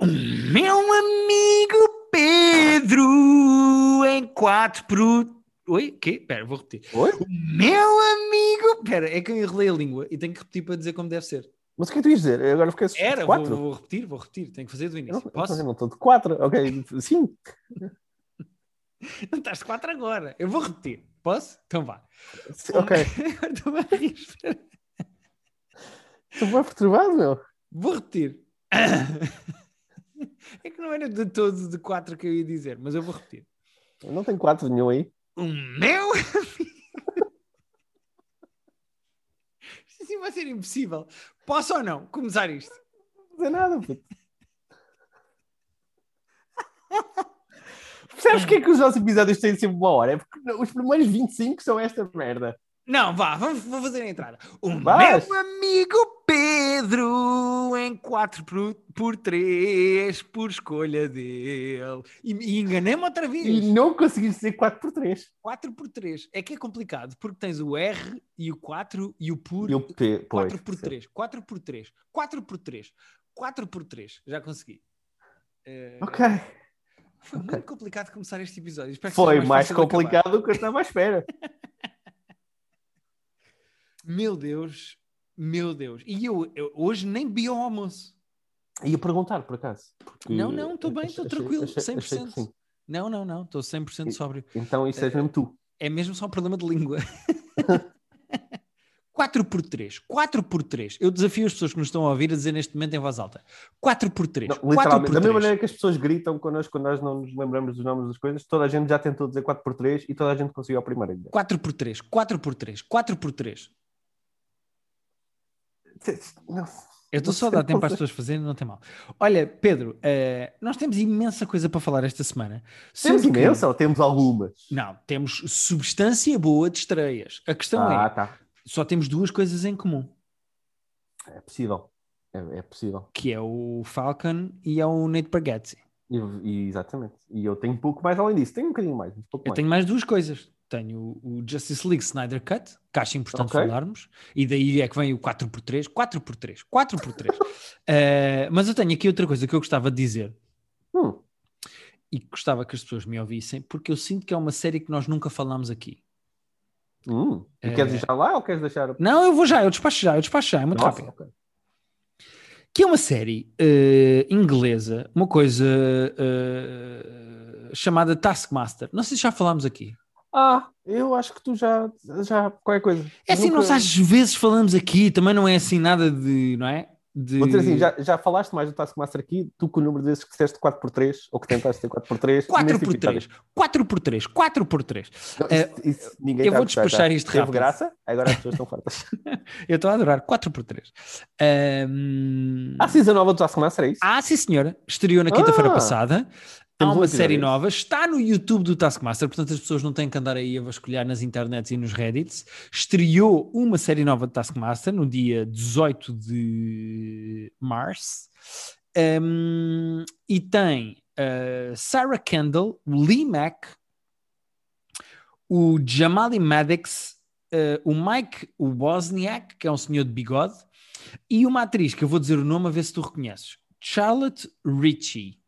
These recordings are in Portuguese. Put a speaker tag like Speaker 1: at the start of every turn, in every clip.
Speaker 1: O meu amigo Pedro em 4 pro. Oi? Quê? Espera, vou repetir.
Speaker 2: Oi?
Speaker 1: O meu amigo. Espera, é que eu enrolei a língua e tenho que repetir para dizer como deve ser.
Speaker 2: Mas o que é que tu ias dizer? Agora fiquei
Speaker 1: Era,
Speaker 2: de
Speaker 1: vou,
Speaker 2: 4.
Speaker 1: vou repetir, vou repetir. Tenho que fazer do
Speaker 2: Eu
Speaker 1: início.
Speaker 2: não,
Speaker 1: Posso?
Speaker 2: eu não estou de 4. Ok, sim.
Speaker 1: Não estás de 4 agora. Eu vou repetir. Posso? Então vá.
Speaker 2: Ok.
Speaker 1: Estou a rir.
Speaker 2: Estou bem perturbado, meu.
Speaker 1: Vou repetir. É que não era de todo de 4 que eu ia dizer, mas eu vou repetir.
Speaker 2: Não tenho 4 nenhum aí.
Speaker 1: O meu amigo. Isto assim vai ser impossível. Posso ou não começar isto?
Speaker 2: Não dizer nada, puto. Percebes porque é que os nossos episódios têm sempre uma hora? É porque os primeiros 25 são esta merda.
Speaker 1: Não, vá, vamos, vou fazer a entrada. O
Speaker 2: Vais.
Speaker 1: meu amigo Pedro em 4 por, por 3 por escolha dele. E, e enganei-me outra vez.
Speaker 2: E não conseguiste dizer 4 por 3.
Speaker 1: 4 por 3. É que é complicado, porque tens o R e o 4 e o por.
Speaker 2: E o P, pois.
Speaker 1: 4 por 3. 4 por 3. 4 por 3. 4 por 3. Já consegui. Eh,
Speaker 2: Ok.
Speaker 1: Foi
Speaker 2: ok.
Speaker 1: muito complicado começar este episódio.
Speaker 2: Foi mais
Speaker 1: acabar.
Speaker 2: complicado do que eu estava à espera.
Speaker 1: Meu Deus, meu Deus. E eu, eu hoje nem bebi ao almoço.
Speaker 2: Ia perguntar, por acaso.
Speaker 1: Não, não, estou bem,
Speaker 2: achei-
Speaker 1: estou
Speaker 2: achei-
Speaker 1: tranquilo,
Speaker 2: achei- achei que
Speaker 1: 100%.
Speaker 2: sim.
Speaker 1: Não, não, não, estou 100%
Speaker 2: E-
Speaker 1: sóbrio.
Speaker 2: Então isso és
Speaker 1: Eh,
Speaker 2: mesmo tu.
Speaker 1: É mesmo só um problema de língua. 4 por 3, 4 por 3. Eu desafio as pessoas que nos estão a ouvir a dizer neste momento em voz alta. 4 por 3,
Speaker 2: Não,
Speaker 1: 4
Speaker 2: literalmente,
Speaker 1: por
Speaker 2: da mesma
Speaker 1: 3.
Speaker 2: maneira que as pessoas gritam connosco quando nós não nos lembramos dos nomes das coisas, toda a gente já tentou dizer 4 por 3 e toda a gente conseguiu a primeira ainda.
Speaker 1: 4 por 3, 4 por 3, 4 por 3. Eu estou só a dar tempo às pessoas fazerem, não tem mal. Olha, Pedro, eh, nós temos imensa coisa para falar esta semana.
Speaker 2: Temos
Speaker 1: que-
Speaker 2: imensa ou temos algumas?
Speaker 1: Não, temos substância boa de estreias. A questão
Speaker 2: ah,
Speaker 1: é,
Speaker 2: tá.
Speaker 1: só temos duas coisas em comum,
Speaker 2: É possível. É, é possível.
Speaker 1: que é o Falcon e é o Nate Bargatze.
Speaker 2: E, e- exatamente. E eu tenho pouco mais além disso. Tenho um bocadinho mais. Um
Speaker 1: Eu
Speaker 2: mais.
Speaker 1: tenho mais duas coisas. Tenho o Justice League Snyder Cut, que acho importante
Speaker 2: Ok.
Speaker 1: falarmos, e daí é que vem o 4x3, 4x3, 4x3. Eh, mas eu tenho aqui outra coisa que eu gostava de dizer,
Speaker 2: Hum,
Speaker 1: e gostava que as pessoas me ouvissem, porque eu sinto que é uma série que nós nunca falámos aqui.
Speaker 2: hum. E
Speaker 1: É.
Speaker 2: queres deixar lá ou queres deixar...
Speaker 1: Não, eu vou já, eu despacho já, eu despacho já, é muito
Speaker 2: Nossa,
Speaker 1: rápido.
Speaker 2: ok.
Speaker 1: Que é uma série eh, inglesa, uma coisa eh, chamada Taskmaster. Não sei se já falámos aqui.
Speaker 2: Ah, eu acho que tu já... já qualquer coisa.
Speaker 1: É assim,
Speaker 2: Nunca-
Speaker 1: nós às vezes falamos aqui, também não é assim nada de, não é? De...
Speaker 2: Vou dizer assim, já, já falaste mais do Taskmaster aqui, tu com o número desses que disseste 4x3, ou que tentaste ter 4x3.
Speaker 1: 4 por 3, 4 por 3, 4 por 3.
Speaker 2: ninguém
Speaker 1: eu
Speaker 2: tá
Speaker 1: vou despachar
Speaker 2: tá?
Speaker 1: isto
Speaker 2: Teve
Speaker 1: rápido.
Speaker 2: graça, agora as pessoas estão fartas.
Speaker 1: Eu estou a adorar, 4 por 3. Um...
Speaker 2: Ah, season nova do Taskmaster, é isso?
Speaker 1: Ah, sim senhora, estreou na quinta-feira
Speaker 2: Ah,
Speaker 1: passada. Há
Speaker 2: um
Speaker 1: uma série nova, está no YouTube do Taskmaster, portanto as pessoas não têm que andar aí a vasculhar nas internets e nos Reddits. Estreou uma série nova de Taskmaster no dia 18 de março Um, e tem uh, Sarah Kendall, o Lee Mack, o Jamali Maddox, uh, o Mike Wozniak, que é um senhor de bigode, e uma atriz que eu vou dizer o nome a ver se tu reconheces. Charlotte Ritchie.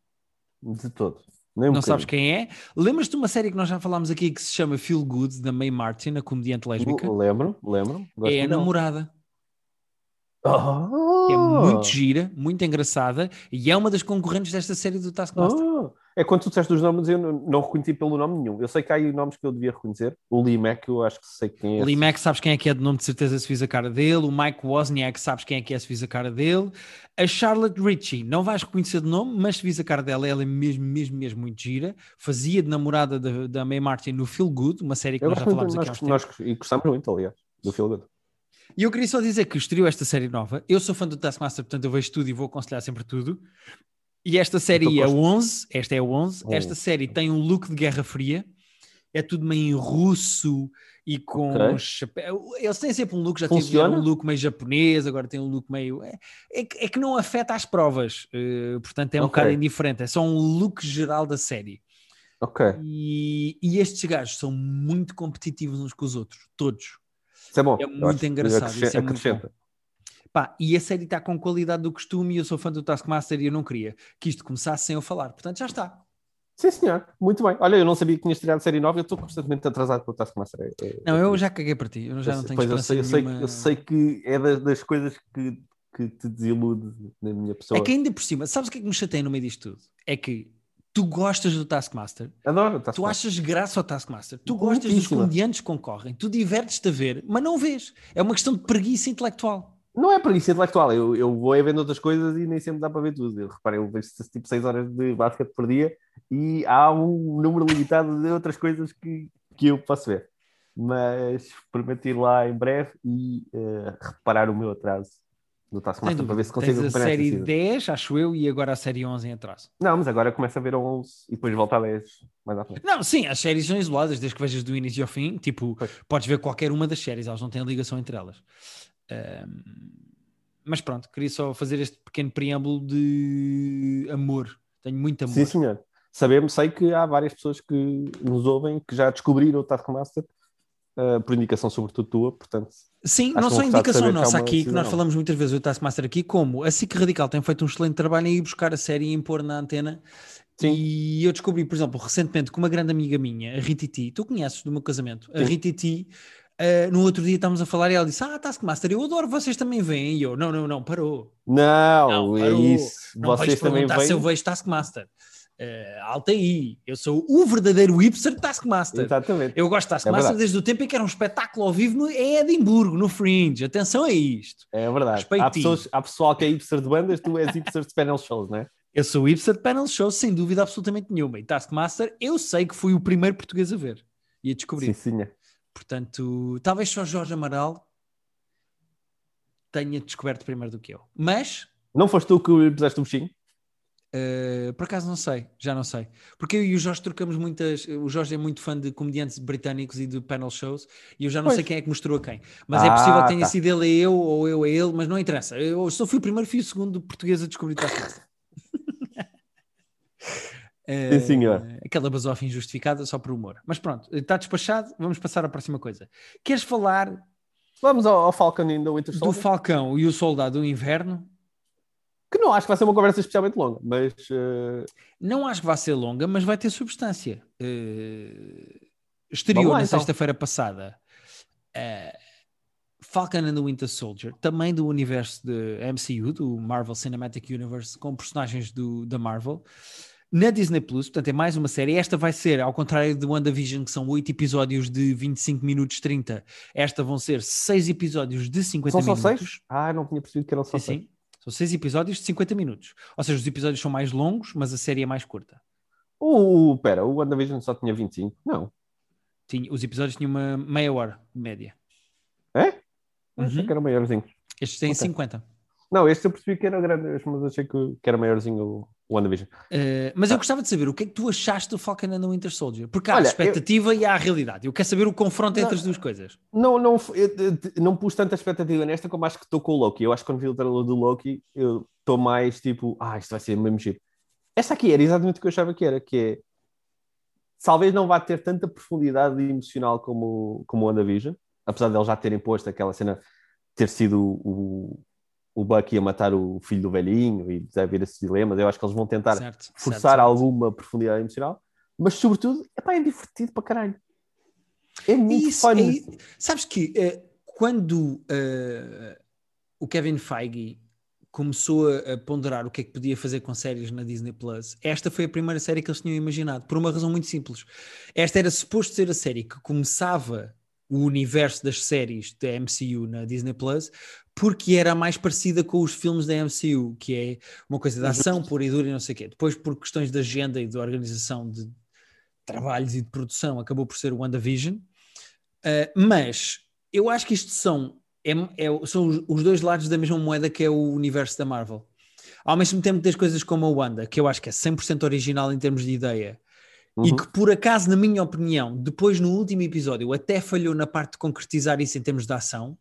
Speaker 2: De todo. Nem um
Speaker 1: Não sabes quem é? Lembras-te de uma série que nós já falámos aqui que se chama Feel Good, da May Martin, a comediante lésbica?
Speaker 2: Lembro, lembro. Gosto
Speaker 1: É a namorada.
Speaker 2: Ah!
Speaker 1: É muito gira, muito engraçada e é uma das concorrentes desta série do Taskmaster.
Speaker 2: Ah! É quando tu disseste os nomes, eu não, reconheci pelo nome nenhum. Eu sei que há aí nomes que eu devia reconhecer. O Lee Mack, eu acho que sei quem é.
Speaker 1: Lee
Speaker 2: esse.
Speaker 1: Mack, sabes quem é que é de nome de certeza se fiz a cara dele. O Mike Wozniak, sabes quem é que é se fiz a cara dele. A Charlotte Ritchie, não vais reconhecer de nome, mas se fiz a cara dela, ela é mesmo, mesmo, mesmo muito gira. Fazia de namorada da, da May Martin no Feel Good, uma série que
Speaker 2: Eu
Speaker 1: nós já
Speaker 2: muito,
Speaker 1: falámos aqui
Speaker 2: nós, e gostamos muito, aliás, do Feel Good.
Speaker 1: E eu queria só dizer que estreou esta série nova. Eu sou fã do Taskmaster, portanto eu vejo tudo e vou aconselhar sempre tudo. E esta série
Speaker 2: Então
Speaker 1: é
Speaker 2: gosto.
Speaker 1: 11, esta é a 11.
Speaker 2: Oh.
Speaker 1: Esta série tem um look de Guerra Fria. É tudo meio russo e com
Speaker 2: Ok.
Speaker 1: chapéu. Eles têm sempre um look, já
Speaker 2: Funciona?
Speaker 1: tiveram um look meio japonês, agora tem um look meio. É, é, que- é não afeta as provas, eh, portanto é um
Speaker 2: Ok.
Speaker 1: bocado indiferente. É só um look geral da série.
Speaker 2: Ok.
Speaker 1: E, e estes gajos são muito competitivos uns com os outros, todos.
Speaker 2: Isso é bom.
Speaker 1: É muito
Speaker 2: acho
Speaker 1: engraçado, isso é muito
Speaker 2: acrescenta.
Speaker 1: Pá, e a série está com qualidade do costume e eu sou fã do Taskmaster e eu não queria que isto começasse sem eu falar. Portanto, já está.
Speaker 2: Sim, senhor. Muito bem. Olha, eu não sabia que tinha estreado série nova, eu estou constantemente atrasado para o Taskmaster. É, é,
Speaker 1: não, eu já caguei para ti, eu já não tenho
Speaker 2: pois eu sei, eu, sei, eu sei que é das, das coisas que, que te desilude na minha pessoa.
Speaker 1: É que ainda por cima, sabes o que é que me chateia no meio disto tudo? É que tu gostas do Taskmaster,
Speaker 2: Adoro o Taskmaster.
Speaker 1: tu achas graça ao Taskmaster, tu gostas dos comediantes que concorrem, tu divertes-te a ver, mas não vês. É uma questão de preguiça intelectual.
Speaker 2: Não é preguiça intelectual, eu, eu vou é vendo outras coisas e nem sempre dá para ver tudo. Eu reparei, eu vejo tipo 6 horas de basquete por dia e há um número limitado de outras coisas que, que eu posso ver. Mas prometo ir lá em breve e uh, reparar o meu atraso no Taskmaster para ver se consigo
Speaker 1: Tens a série 10, acho eu, e agora a série 11 em atraso.
Speaker 2: Não, mas agora começa a ver a 11 e depois volta a 10 mais à frente.
Speaker 1: Não, sim, as séries são isoladas, desde que vejas do início ao fim. Tipo, pois. podes ver qualquer uma das séries, elas não têm ligação entre elas. Um, mas pronto, queria só fazer este pequeno preâmbulo de amor. Tenho muito amor.
Speaker 2: Sim, senhor. Sabemos, sei que há várias pessoas que nos ouvem que já descobriram o Taskmaster uh, por indicação, sobretudo tua, portanto.
Speaker 1: Sim, não só indicação nossa aqui, que nós falamos muitas vezes do Taskmaster aqui, como a SIC Radical tem feito um excelente trabalho em ir buscar a série e impor na antena. Sim. E eu descobri, por exemplo, recentemente com uma grande amiga minha, a Rititi, tu conheces do meu casamento, a Rititi Uh, no outro dia estávamos a falar e ela disse: Ah, Taskmaster, eu adoro, vocês também veem. E eu: Não, não, não, parou.
Speaker 2: Não, não é parou. é isso.
Speaker 1: Não vocês também veem. se eu vejo Taskmaster. Uh, alta aí, eu sou o verdadeiro hipster de Taskmaster.
Speaker 2: Exatamente.
Speaker 1: Eu gosto de Taskmaster é desde o tempo em que era um espetáculo ao vivo no, em Edimburgo, no Fringe. Atenção a isto.
Speaker 2: É verdade. Há, pessoas, há pessoal que é hipster de bandas, tu és hipster de panel shows, não é?
Speaker 1: Eu sou hipster de panel shows, sem dúvida absolutamente nenhuma. E Taskmaster, eu sei que fui o primeiro português a ver e a descobrir.
Speaker 2: Sim, sim.
Speaker 1: Portanto, talvez só Jorge Amaral tenha descoberto primeiro do que eu. Mas.
Speaker 2: Não foste tu que puseste o bichinho?
Speaker 1: Uh, por acaso não sei, já não sei. Porque eu e o Jorge trocamos muitas. O Jorge é muito fã de comediantes britânicos e de panel shows e eu já não pois. sei quem é que mostrou a quem. Mas é ah, é possível que tenha tá. sido ele a eu ou eu a ele, mas não interessa. Eu só fui o primeiro, fui o segundo português a descobrir Taskmaster.
Speaker 2: Sim, senhor.
Speaker 1: Uh, aquela basofa injustificada só por humor. Mas pronto, está despachado, vamos passar à próxima coisa. Queres falar...
Speaker 2: Vamos ao, ao Falcon e do Winter
Speaker 1: Soldier? Do Falcão e o Soldado do Inverno.
Speaker 2: Que não acho que vai ser uma conversa especialmente longa, mas... Uh...
Speaker 1: Não acho que vai ser longa, mas vai ter substância. Uh, estreou lá, na então. sexta-feira passada uh, Falcon and the Winter Soldier, também do universo de MCU, do Marvel Cinematic Universe, com personagens do, da Marvel na Disney Plus, portanto é mais uma série. Esta vai ser, ao contrário de WandaVision, que são 8 episódios de 25 minutos 30, esta vão ser 6 episódios de 50
Speaker 2: são
Speaker 1: minutos.
Speaker 2: São só 6? Ah, não tinha percebido que eram só 6. Sim.
Speaker 1: São 6 episódios de 50 minutos. Ou seja, os episódios são mais longos, mas a série é mais curta.
Speaker 2: O, pera, o WandaVision só tinha 25? Não.
Speaker 1: Tinha, os episódios tinham uma meia hora média.
Speaker 2: É? Uhum. Achei que era maiorzinho.
Speaker 1: Estes têm okay. 50.
Speaker 2: Não, este eu percebi que era grande, mas achei que, que era maiorzinho o WandaVision.
Speaker 1: Uh, mas eu ah. gostava de saber o que é que tu achaste do Falcon and the Winter Soldier. Porque há Olha, a expectativa eu... e há a realidade. Eu quero saber o confronto não, entre as duas coisas.
Speaker 2: Não, não, eu, eu, não pus tanta expectativa nesta como acho que estou com o Loki. Eu acho que quando vi o trailer do Loki, eu estou mais tipo, ah, isto vai ser mesmo giro. Esta aqui era exatamente o que eu achava que era, que é talvez não vá ter tanta profundidade emocional como, como o WandaVision, apesar de eles já terem posto aquela cena ter sido o, o Bucky ia matar o filho do velhinho e deve haver esses dilemas. Eu acho que eles vão tentar certo, forçar certo, alguma profundidade emocional, mas sobretudo epá, é divertido para caralho. É muito Isso. É,
Speaker 1: sabes que uh, quando uh, o Kevin Feige começou a, a, ponderar o que é que podia fazer com séries na Disney Plus, esta foi a primeira série que eles tinham imaginado, por uma razão muito simples. Esta era suposto ser a série que começava o universo das séries da MCU na Disney Plus, porque era mais parecida com os filmes da MCU, que é uma coisa de ação pura e dura e não sei o quê. Depois, por questões de agenda e de organização de trabalhos e de produção, acabou por ser o WandaVision. Uh, mas eu acho que isto são, é, é, são os, os, dois lados da mesma moeda que é o universo da Marvel. Ao mesmo tempo tens coisas como a Wanda, que eu acho que é 100% original em termos de ideia, uhum. e que por acaso, na minha opinião, depois no último episódio até falhou na parte de concretizar isso em termos de ação,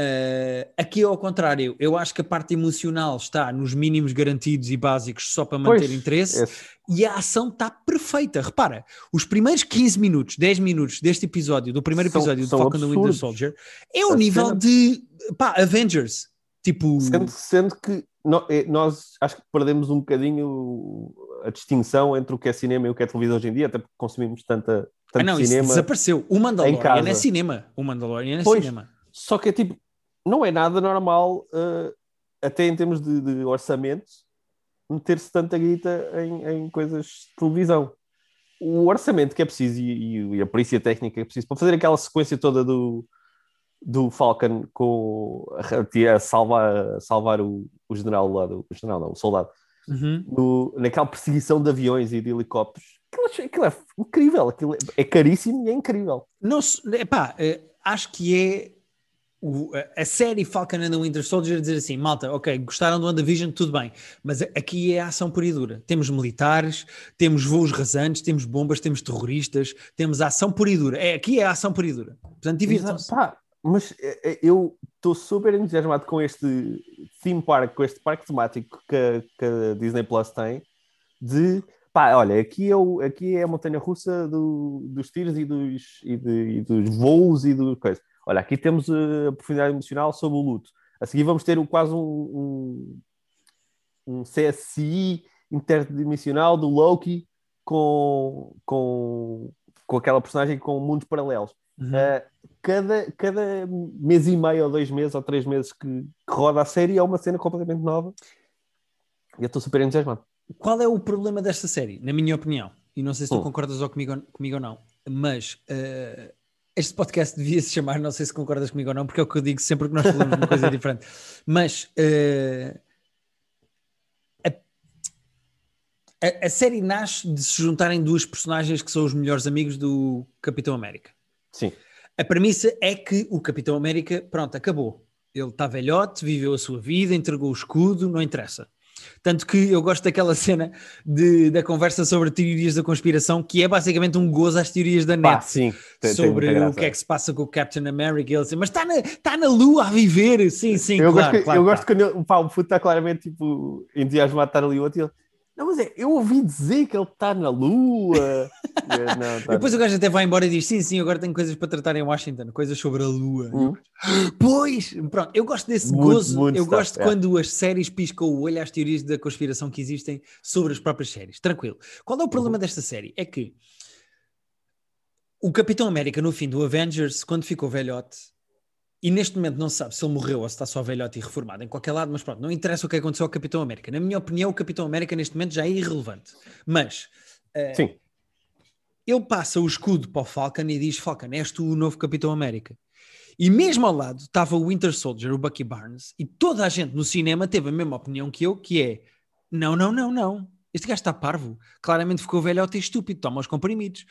Speaker 1: Uh, aqui ao contrário, eu acho que a parte emocional está nos mínimos garantidos e básicos só para manter pois, interesse e a ação está perfeita. Repara, os primeiros 15 minutos, 10 minutos deste episódio, do primeiro episódio são, do Falcon and Winter Soldier, é o nível cena... de pá, Avengers. Tipo.
Speaker 2: Sendo, sendo que é, nós acho que perdemos um bocadinho a distinção entre o que é cinema e o que é televisão hoje em dia, até porque consumimos tanta,
Speaker 1: Ah,
Speaker 2: tanto
Speaker 1: não, isso
Speaker 2: cinema.
Speaker 1: desapareceu. O Mandalorian é cinema. O Mandalorian é
Speaker 2: Pois.
Speaker 1: cinema.
Speaker 2: Só que é tipo, não é nada normal, eh, até em termos de, de orçamento, meter-se tanta guita em, em coisas de televisão. O orçamento que é preciso e, e- e a perícia técnica que é preciso para fazer aquela sequência toda do, do Falcon com a, tia a salvar, a salvar o, o general lá, do, o general não, o soldado,
Speaker 1: Uhum.
Speaker 2: no, naquela perseguição de aviões e de helicópteros. Aquilo, aquilo é incrível, aquilo é, é caríssimo e é incrível.
Speaker 1: Não, epá, eh, acho que é o- a- série Falcon and the Winter Soldier dizer assim, malta, ok, gostaram do WandaVision, tudo bem, mas aqui é a ação pura e dura. Temos militares, temos voos rasantes, temos bombas, temos terroristas, temos ação pura e dura. É, aqui é a ação pura e dura. Portanto, divirtam-se.
Speaker 2: Pá, mas é, é, eu estou super entusiasmado com este theme park, com este parque temático que, que a Disney Plus tem, de pá, olha, aqui é, o, aqui é a montanha russa do- dos tiros e dos, e, de- e dos voos e do coisa. Olha, aqui temos uh, a profundidade emocional sobre o luto. A seguir vamos ter o- quase um, um, um CSI interdimensional do Loki com, com, com aquela personagem com mundos paralelos.
Speaker 1: Uhum.
Speaker 2: Uh, cada, cada mês e meio, ou dois meses, ou três meses que, que roda a série é uma cena completamente nova. E eu estou super entusiasmado.
Speaker 1: Qual é o problema desta série, na minha opinião? E não sei se tu
Speaker 2: Hum.
Speaker 1: concordas ou comigo, comigo ou não, mas eh, este podcast devia se chamar, não sei se concordas comigo ou não, porque é o que eu digo sempre que nós falamos de uma coisa diferente. Mas eh, a, a- a série nasce de se juntarem duas personagens que são os melhores amigos do Capitão América.
Speaker 2: Sim.
Speaker 1: A premissa é que o Capitão América, pronto, acabou. Ele está velhote, viveu a sua vida, entregou o escudo, não interessa. Tanto que eu gosto daquela cena de- da conversa sobre teorias da conspiração, que é basicamente um gozo às teorias da
Speaker 2: Pá,
Speaker 1: net.
Speaker 2: sim. tem- tem
Speaker 1: sobre
Speaker 2: muita
Speaker 1: o que é que se passa com o Captain America. Ele diz, mas está na, está na lua a viver. Sim, sim,
Speaker 2: eu
Speaker 1: claro.
Speaker 2: gosto, que-
Speaker 1: claro
Speaker 2: eu
Speaker 1: que
Speaker 2: gosto quando ele, pá, o puto está claramente tipo, entusiasmado de estar ali outro e ele. Não, mas é, eu ouvi dizer que ele está na Lua. Não, tá
Speaker 1: Depois o gajo até vai embora e diz: Sim, sim, agora tenho coisas para tratar em Washington, coisas sobre a Lua.
Speaker 2: Hum.
Speaker 1: Pois, pronto, eu gosto desse
Speaker 2: Muito,
Speaker 1: gozo.
Speaker 2: muito
Speaker 1: eu
Speaker 2: stuff,
Speaker 1: gosto
Speaker 2: é.
Speaker 1: quando as séries piscam o olho às teorias da conspiração que existem sobre as próprias séries. Tranquilo. Qual é o problema
Speaker 2: Uhum.
Speaker 1: desta série? É que o Capitão América, no fim do Avengers, quando ficou velhote, e neste momento não se sabe se ele morreu ou se está só velhote e reformado em qualquer lado, mas pronto, não interessa o que aconteceu ao Capitão América. Na minha opinião, o Capitão América neste momento já é irrelevante. Mas eh,
Speaker 2: Sim.
Speaker 1: ele passa o escudo para o Falcon e diz: Falcon, és tu o novo Capitão América. E mesmo ao lado estava o Winter Soldier, o Bucky Barnes, e toda a gente no cinema teve a mesma opinião que eu, que é: não, não, não, não. Este gajo está parvo. Claramente ficou velhote e estúpido, toma os comprimidos.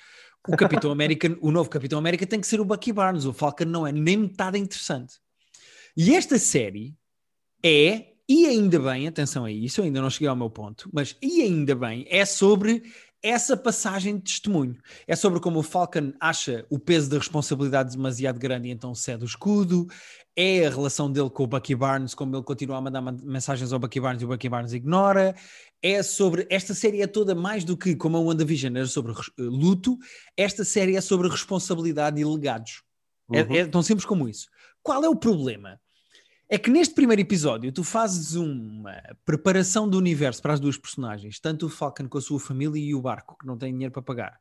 Speaker 1: O Capitão América, o novo Capitão América tem que ser o Bucky Barnes. O Falcon não é nem metade interessante. E esta série é, e ainda bem, atenção a isso, ainda não cheguei ao meu ponto, mas e ainda bem, é sobre essa passagem de testemunho. É sobre como o Falcon acha o peso da responsabilidade demasiado grande e então cede o escudo. É a relação dele com o Bucky Barnes, como ele continua a mandar man- mensagens ao Bucky Barnes e o Bucky Barnes ignora. É sobre. Esta série é toda mais do que, como a WandaVision era sobre res- eh, luto, esta série é sobre responsabilidade e legados. É,
Speaker 2: Uhum.
Speaker 1: é tão simples como isso. Qual é o problema? É que neste primeiro episódio tu fazes uma preparação do universo para as duas personagens, tanto o Falcon com a sua família e o barco, que não tem dinheiro para pagar,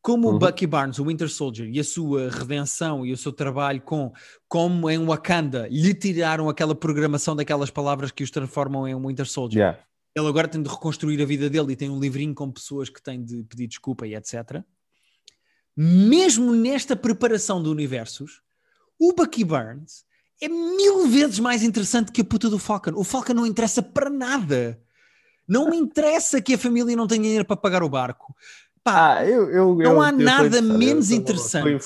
Speaker 1: como o
Speaker 2: Uhum.
Speaker 1: Bucky Barnes, o Winter Soldier, e a sua redenção e o seu trabalho com como em Wakanda lhe tiraram aquela programação daquelas palavras que os transformam em um Winter Soldier.
Speaker 2: Yeah.
Speaker 1: Ele agora tem de reconstruir a vida dele e tem um livrinho com pessoas que têm de pedir desculpa e etc. Mesmo nesta preparação de universos, o Bucky Barnes é mil vezes mais interessante que a puta do Falcon. O Falcon não interessa para nada. Não me interessa que a família não tenha dinheiro para pagar o barco. Pá,
Speaker 2: Ah, eu, eu,
Speaker 1: Não
Speaker 2: eu-
Speaker 1: há nada menos interessante.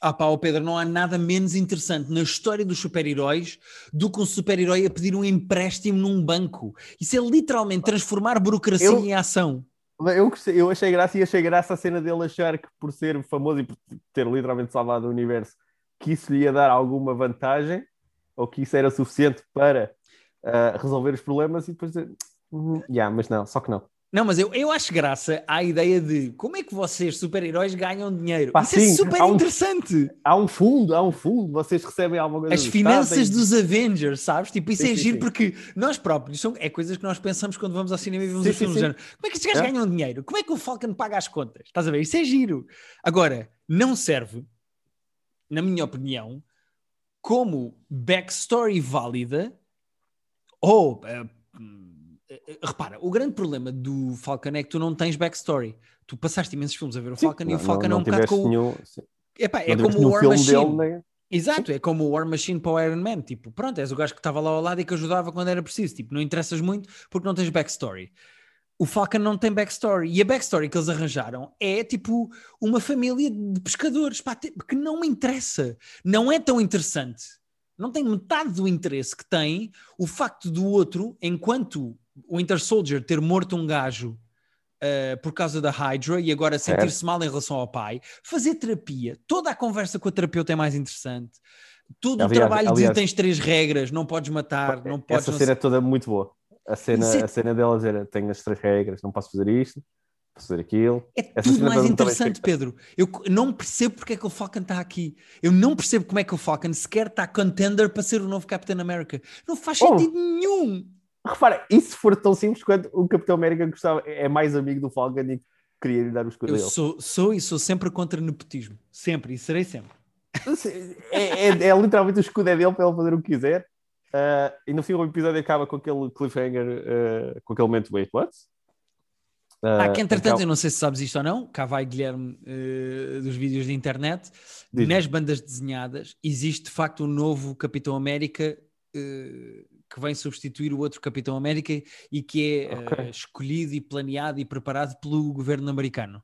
Speaker 1: Ah pá, ó Pedro, não há nada menos interessante na história dos super-heróis do que um super-herói a pedir um empréstimo num banco. Isso é literalmente transformar burocracia
Speaker 2: Eu-
Speaker 1: em ação.
Speaker 2: Eu, eu achei graça e achei graça a cena dele achar que por ser famoso e por ter literalmente salvado o universo, que isso lhe ia dar alguma vantagem ou que isso era suficiente para ah, resolver os problemas e depois dizer, "Hum, yeah, mas não, só que não.
Speaker 1: Não, mas eu, eu acho graça à ideia de como é que vocês, super-heróis, ganham dinheiro.
Speaker 2: Pá,
Speaker 1: Isso é
Speaker 2: sim,
Speaker 1: super
Speaker 2: há um-
Speaker 1: interessante.
Speaker 2: Há um fundo, há um fundo, vocês recebem alguma coisa
Speaker 1: As
Speaker 2: do
Speaker 1: finanças
Speaker 2: Estado,
Speaker 1: dos Avengers, sabes? Tipo, isso
Speaker 2: Sim,
Speaker 1: é
Speaker 2: sim,
Speaker 1: giro porque nós próprios, são, é coisas que nós pensamos quando vamos ao cinema e vemos
Speaker 2: Sim,
Speaker 1: os filmes. Como é que estes gajos
Speaker 2: É.
Speaker 1: ganham dinheiro? Como é que o Falcon paga as contas? Estás a ver? Isso é giro. Agora, não serve, na minha opinião, como backstory válida ou. eh, repara, o grande problema do Falcon é que tu não tens backstory. Tu passaste imensos filmes a ver o
Speaker 2: Sim,
Speaker 1: Falcon e o
Speaker 2: não-
Speaker 1: Falcon
Speaker 2: não,
Speaker 1: é um bocado com
Speaker 2: nenhum, sim,
Speaker 1: Epá,
Speaker 2: não
Speaker 1: é como o War Machine.
Speaker 2: dele, nem-
Speaker 1: Exato, é como o War Machine para o Iron Man. Tipo, pronto, és o gajo que estava lá ao lado e que ajudava quando era preciso. Tipo, não interessas muito porque não tens backstory. O Falcon não tem backstory. E a backstory que eles arranjaram é tipo uma família de pescadores, pá, que não me interessa. Não é tão interessante. Não tem metade do interesse que tem o facto do outro, enquanto o Winter Soldier ter morto um gajo uh, por causa da Hydra e agora sentir-se mal em relação ao pai, fazer terapia, toda a conversa com a terapeuta é mais interessante. Todo
Speaker 2: Aliás-
Speaker 1: o trabalho
Speaker 2: aliás-
Speaker 1: de tens três regras, não podes matar, não podes.
Speaker 2: Essa
Speaker 1: não
Speaker 2: cena é toda muito boa. A cena,
Speaker 1: Isso
Speaker 2: a cena dela dizer, tenho as três regras, não posso fazer isto, posso fazer aquilo.
Speaker 1: É
Speaker 2: essa
Speaker 1: tudo mais interessante. Pedro. Eu não percebo porque é que o Falcon está aqui. Eu não percebo como é que o Falcon sequer está contender para ser o novo Capitão América. Não faz
Speaker 2: Oh.
Speaker 1: sentido nenhum.
Speaker 2: Repara, e se for tão simples quanto o Capitão América gostava, é mais amigo do Falcon e queria lhe dar o escudo
Speaker 1: Eu
Speaker 2: dele.
Speaker 1: sou, sou e sou sempre contra nepotismo. Sempre, e serei sempre.
Speaker 2: É, é- é literalmente o escudo é dele para ele fazer o que quiser. Ah, e no fim o episódio acaba com aquele cliffhanger, ah, com aquele momento, wait, what?
Speaker 1: Ah,
Speaker 2: Ah,
Speaker 1: que entretanto,
Speaker 2: então-
Speaker 1: eu não sei se sabes isto ou não, cá vai Guilherme eh, dos vídeos de internet,
Speaker 2: Diz-me.
Speaker 1: nas bandas desenhadas existe de facto um novo Capitão América que vem substituir o outro Capitão América e que é eh,
Speaker 2: Ok.
Speaker 1: escolhido e planeado e preparado pelo governo americano.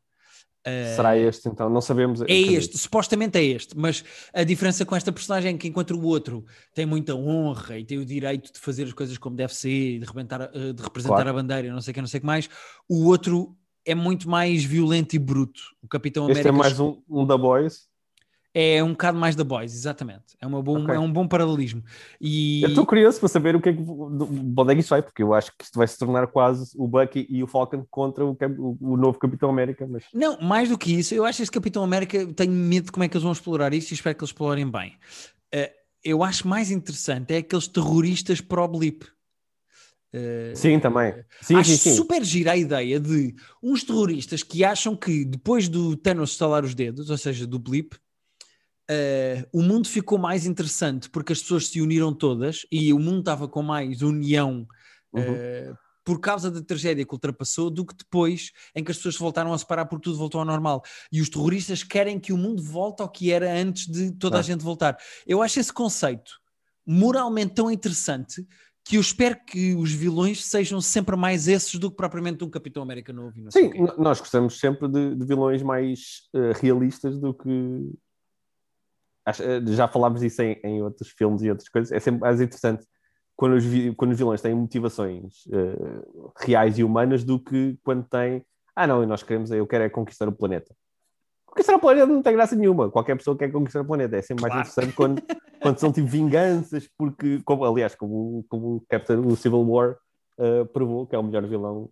Speaker 1: Eh,
Speaker 2: Será este então? Não sabemos.
Speaker 1: é este, supostamente é este, mas a diferença com esta personagem é que enquanto o outro tem muita honra e tem o direito de fazer as coisas como deve ser, e de, rebentar, eh, de representar
Speaker 2: Claro.
Speaker 1: a bandeira, não sei o que, não sei que mais, o outro é muito mais violento e bruto. O Capitão
Speaker 2: Este é
Speaker 1: América
Speaker 2: mais um, um da Boys.
Speaker 1: É um bocado mais da Boys, exatamente. É, uma bom,
Speaker 2: Ok.
Speaker 1: é um bom paralelismo. E
Speaker 2: Eu estou curioso para saber o que é que, onde é que isto vai, porque eu acho que isto vai se tornar quase o Bucky e o Falcon contra o, o- novo Capitão América. Mas
Speaker 1: Não, mais do que isso, eu acho que este Capitão América, tenho medo de como é que eles vão explorar isto e espero que eles explorem bem. Eh, eu acho mais interessante é aqueles terroristas pró-blip. Eh,
Speaker 2: sim, também. Sim,
Speaker 1: acho
Speaker 2: sim, sim.
Speaker 1: super gira a ideia de uns terroristas que acham que depois do Thanos estalar os dedos, ou seja, do blip, eh, o mundo ficou mais interessante porque as pessoas se uniram todas e o mundo estava com mais união
Speaker 2: Uhum.
Speaker 1: eh, por causa da tragédia que ultrapassou do que depois em que as pessoas se voltaram a separar porque tudo voltou ao normal. E os terroristas querem que o mundo volte ao que era antes de toda a gente voltar. Eu acho esse conceito moralmente tão interessante que eu espero que os vilões sejam sempre mais esses do que propriamente um Capitão América novo.
Speaker 2: Sim, nós gostamos sempre de, de vilões mais eh, realistas do que. Eh, já falámos disso em, em outros filmes e outras coisas. É sempre mais interessante quando os, quando os vilões têm motivações eh, reais e humanas do que quando têm. Ah, não, nós queremos, eu quero é conquistar o planeta. Conquistar o planeta não tem graça nenhuma. Qualquer pessoa quer conquistar o planeta. É sempre mais
Speaker 1: Claro.
Speaker 2: interessante quando, quando são tipo vinganças, porque, como, aliás, como, como o Captain o Civil War eh, provou que é o melhor vilão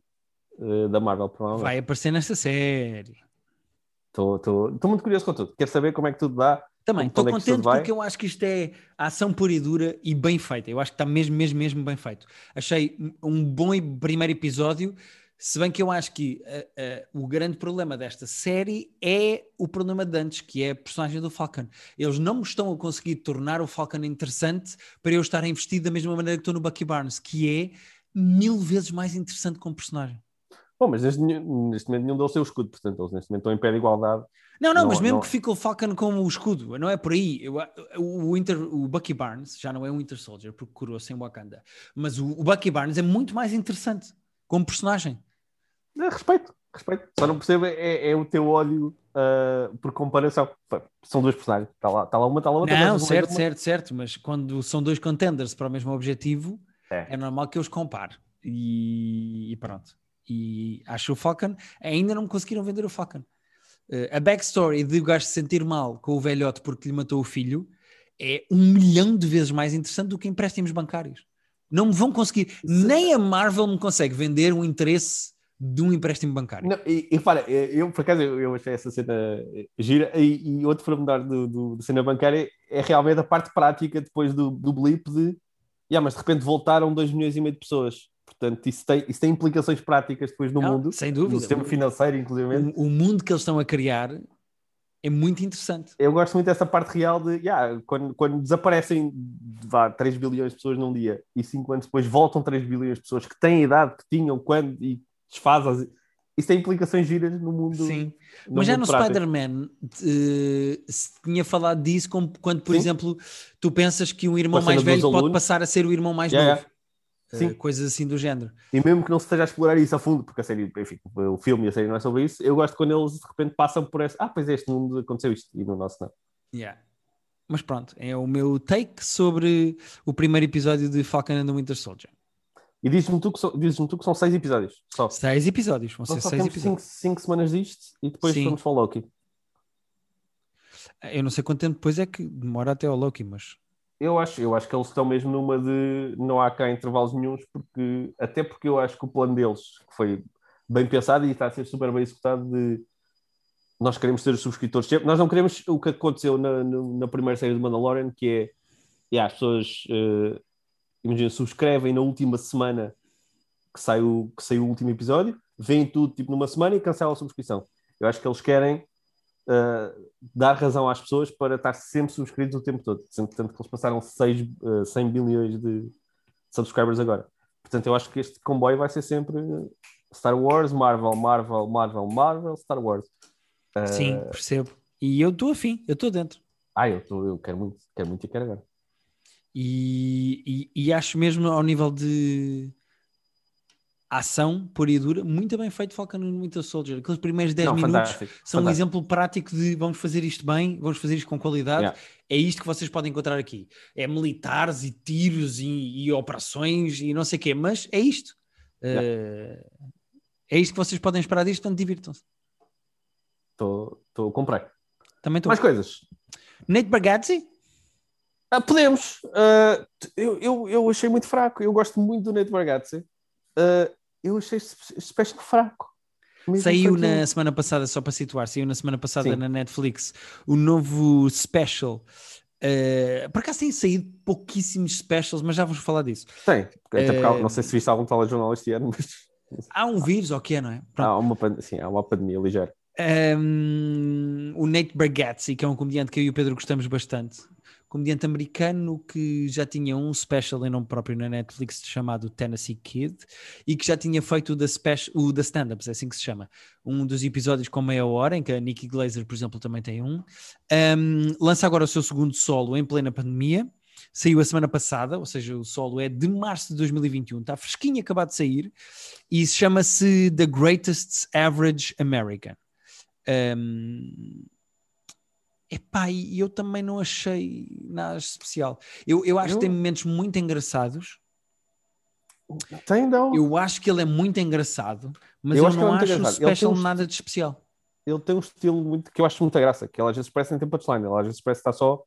Speaker 2: eh, da Marvel, provavelmente.
Speaker 1: Vai aparecer nessa série.
Speaker 2: Estou muito curioso com tudo. Quero saber como é que tudo dá.
Speaker 1: Também, estou
Speaker 2: é
Speaker 1: contente porque eu acho que isto é ação pura e dura e bem feita. Eu acho que está mesmo, mesmo, mesmo bem feito. Achei um bom primeiro episódio, se bem que eu acho que eh, eh, o grande problema desta série é o problema de antes, que é a personagem do Falcon. Eles não me estão a conseguir tornar o Falcon interessante para eu estar investido da mesma maneira que estou no Bucky Barnes, que é mil vezes mais interessante como personagem.
Speaker 2: Bom, mas neste, neste momento nenhum deu o seu escudo, portanto, eles neste momento estão em pé de igualdade.
Speaker 1: Não, não,
Speaker 2: Não-
Speaker 1: mas mesmo
Speaker 2: não-
Speaker 1: que fique o Falcon como o escudo, não é por aí. Eu, o, Winter, o Bucky Barnes já não é um Winter Soldier porque curou-se em Wakanda, mas o, o Bucky Barnes é muito mais interessante como personagem.
Speaker 2: Eh, Respeito, respeito. Só não percebo é, é o teu ódio ah, por comparação. São dois personagens. Está lá, está lá uma, está lá outra.
Speaker 1: Não,
Speaker 2: uma-
Speaker 1: certo,
Speaker 2: uma-
Speaker 1: certo, certo, mas quando são dois contenders para o mesmo objetivo,
Speaker 2: É.
Speaker 1: é normal que eu os compare. E, e pronto. E acho o Falcon, ainda não me conseguiram vender o Falcon. Eh, a backstory de o gajo se sentir mal com o velhote porque lhe matou o filho é um milhão de vezes mais interessante do que empréstimos bancários. Não me vão conseguir, nem a Marvel me consegue vender um interesse de um empréstimo bancário.
Speaker 2: Não, e, e para, eu por acaso eu, eu achei essa cena gira e, e outro pormenor do, do, da cena bancária é realmente a parte prática depois do, do blip de yeah, mas de repente voltaram 2 milhões e meio de pessoas. Portanto, isso tem, isso tem implicações práticas depois no
Speaker 1: Não,
Speaker 2: mundo,
Speaker 1: sem dúvida.
Speaker 2: no sistema financeiro, inclusive.
Speaker 1: O, o mundo que eles estão a criar é muito interessante.
Speaker 2: Eu gosto muito dessa parte real de yeah, quando, quando desaparecem vá, 3 bilhões de pessoas num dia e 5 anos depois voltam 3 bilhões de pessoas que têm a idade que tinham quando e desfazem. Isso tem implicações giras no mundo.
Speaker 1: Sim.
Speaker 2: no
Speaker 1: Mas já no. Spider-Man eh, se tinha falado disso como quando, por
Speaker 2: Sim.
Speaker 1: exemplo, tu pensas que um irmão mais velho pode
Speaker 2: alunos.
Speaker 1: passar a ser o irmão mais
Speaker 2: Yeah,
Speaker 1: novo. Eh,
Speaker 2: Sim.
Speaker 1: coisas assim do género.
Speaker 2: E mesmo que não se esteja a explorar isso a fundo, porque a série, enfim, o filme e a série não é sobre isso, eu gosto quando eles de repente passam por esse. Ah, pois é, este mundo aconteceu isto e no nosso não.
Speaker 1: Yeah. Mas pronto, é o meu take sobre o primeiro episódio de Falcon and the Winter Soldier.
Speaker 2: E diz-me tu, que tu que são seis episódios só.
Speaker 1: Seis episódios, vão
Speaker 2: Então
Speaker 1: ser
Speaker 2: só
Speaker 1: seis
Speaker 2: temos cinco,
Speaker 1: episódios.
Speaker 2: cinco semanas disto e depois
Speaker 1: Sim.
Speaker 2: vamos para o Loki.
Speaker 1: Eu não sei quanto tempo depois é que demora até ao Loki, mas
Speaker 2: Eu acho, eu acho que eles estão mesmo numa de não há cá intervalos nenhums, porque até porque eu acho que o plano deles que foi bem pensado e está a ser super bem executado de nós queremos ter os subscritores sempre. Nós não queremos o que aconteceu na, na primeira série do Mandalorian, que é yeah, as pessoas eh, imagina, subscrevem na última semana que sai, o, que sai o último episódio, veem tudo tipo numa semana e cancelam a subscrição. Eu acho que eles querem eh, dar razão às pessoas para estar sempre subscritos o tempo todo. Sendo tanto que eles passaram seis, eh, 100 bilhões de subscribers agora. Portanto, eu acho que este comboio vai ser sempre Star Wars, Marvel, Marvel, Marvel, Marvel, Star Wars. Eh,
Speaker 1: sim, percebo. E eu estou afim, eu estou dentro.
Speaker 2: Ah, eu, tô, eu quero muito, quero muito e quero agora.
Speaker 1: E, e, e acho mesmo ao nível de ação pura e dura, muito bem feito Falcon and Winter Soldier. Aqueles primeiros 10
Speaker 2: Não,
Speaker 1: minutos
Speaker 2: fantástico,
Speaker 1: são um
Speaker 2: fantástico.
Speaker 1: exemplo prático de vamos fazer isto bem, vamos fazer isto com qualidade.
Speaker 2: Yeah.
Speaker 1: É isto que vocês podem encontrar aqui. É militares e tiros e, e operações e não sei o quê, mas é isto. Eh, é isto que vocês podem esperar disto, portanto divirtam-se.
Speaker 2: Estou a comprar.
Speaker 1: Também estou.
Speaker 2: Mais coisas.
Speaker 1: Nate Bargatze?
Speaker 2: Ah, podemos. Ah, eu, eu, eu achei muito fraco. Eu gosto muito do Nate Bargatze. Ah, eu achei espécie fraco. Mesmo
Speaker 1: Saiu
Speaker 2: fraquinho.
Speaker 1: na semana passada, só para situar, saiu na semana passada
Speaker 2: Sim.
Speaker 1: na Netflix o novo special. Uh, por acaso tem saído pouquíssimos specials, mas já vamos falar disso.
Speaker 2: Tem. Até porque
Speaker 1: Eh,
Speaker 2: não sei se viste algum telejornal este ano, mas
Speaker 1: Há um vírus, ou o que é, não é? Pronto.
Speaker 2: há uma, sim, há uma pandemia ligeira.
Speaker 1: Um, o Nate Bargatze, que é um comediante que eu e o Pedro gostamos bastante, comediante americano que já tinha um special em nome próprio na Netflix chamado Tennessee Kid e que já tinha feito o da, special, o stand-ups, é assim que se chama, um dos episódios com meia hora, em que a Nikki Glazer, por exemplo, também tem um. Um, lança agora o seu segundo solo em plena pandemia. Saiu a semana passada, ou seja, o solo é de março de 2021, está fresquinho, acabado de sair, e chama-se The Greatest Average American. Um, epá, e eu também não achei nada especial. Eu, eu acho
Speaker 2: Eu-
Speaker 1: que tem momentos muito engraçados.
Speaker 2: Tem, não.
Speaker 1: Eu acho que ele é muito engraçado, mas
Speaker 2: Eu
Speaker 1: eu, não
Speaker 2: é muito
Speaker 1: acho o special
Speaker 2: um
Speaker 1: nada de especial.
Speaker 2: Ele tem um estilo muito que eu acho muita graça, que ele às vezes parece nem tem punchline, ele às vezes parece estar só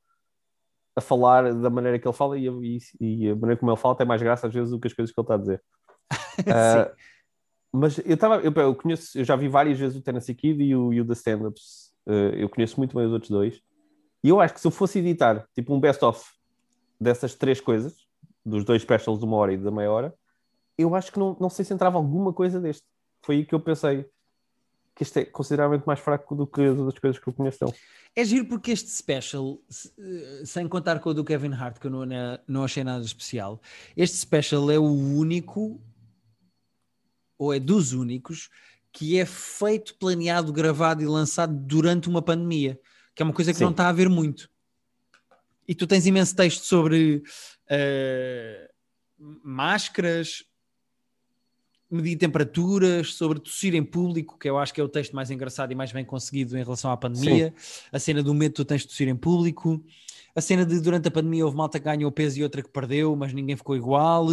Speaker 2: a falar da maneira que ele fala e, e, e a maneira como ele fala tem mais graça às vezes do que as coisas que ele está a dizer. Ah, mas eu estava, eu, eu conheço, eu já vi várias vezes o Tennessee Kid e o, e o The Stand-Ups, eu conheço muito bem os outros dois, e eu acho que se eu fosse editar tipo um best-of dessas três coisas, dos dois specials de uma hora e da meia hora, eu acho que não, não sei se entrava alguma coisa deste. Foi aí que eu pensei que este é consideravelmente mais fraco do que as outras coisas que eu conheço dele.
Speaker 1: É giro porque este special, eh, sem contar com o do Kevin Hart, que eu não, não achei nada especial, este special é o único, ou é dos únicos, que é feito, planeado, gravado e lançado durante uma pandemia, que é uma coisa que
Speaker 2: Sim.
Speaker 1: não está a haver muito. E tu tens imenso texto sobre eh, máscaras, medir temperaturas, sobre tossir em público, que eu acho que é o texto mais engraçado e mais bem conseguido em relação à pandemia. A cena do medo tu tens de tossir em público. A cena de durante a pandemia houve malta que ganhou peso e outra que perdeu, mas ninguém ficou igual.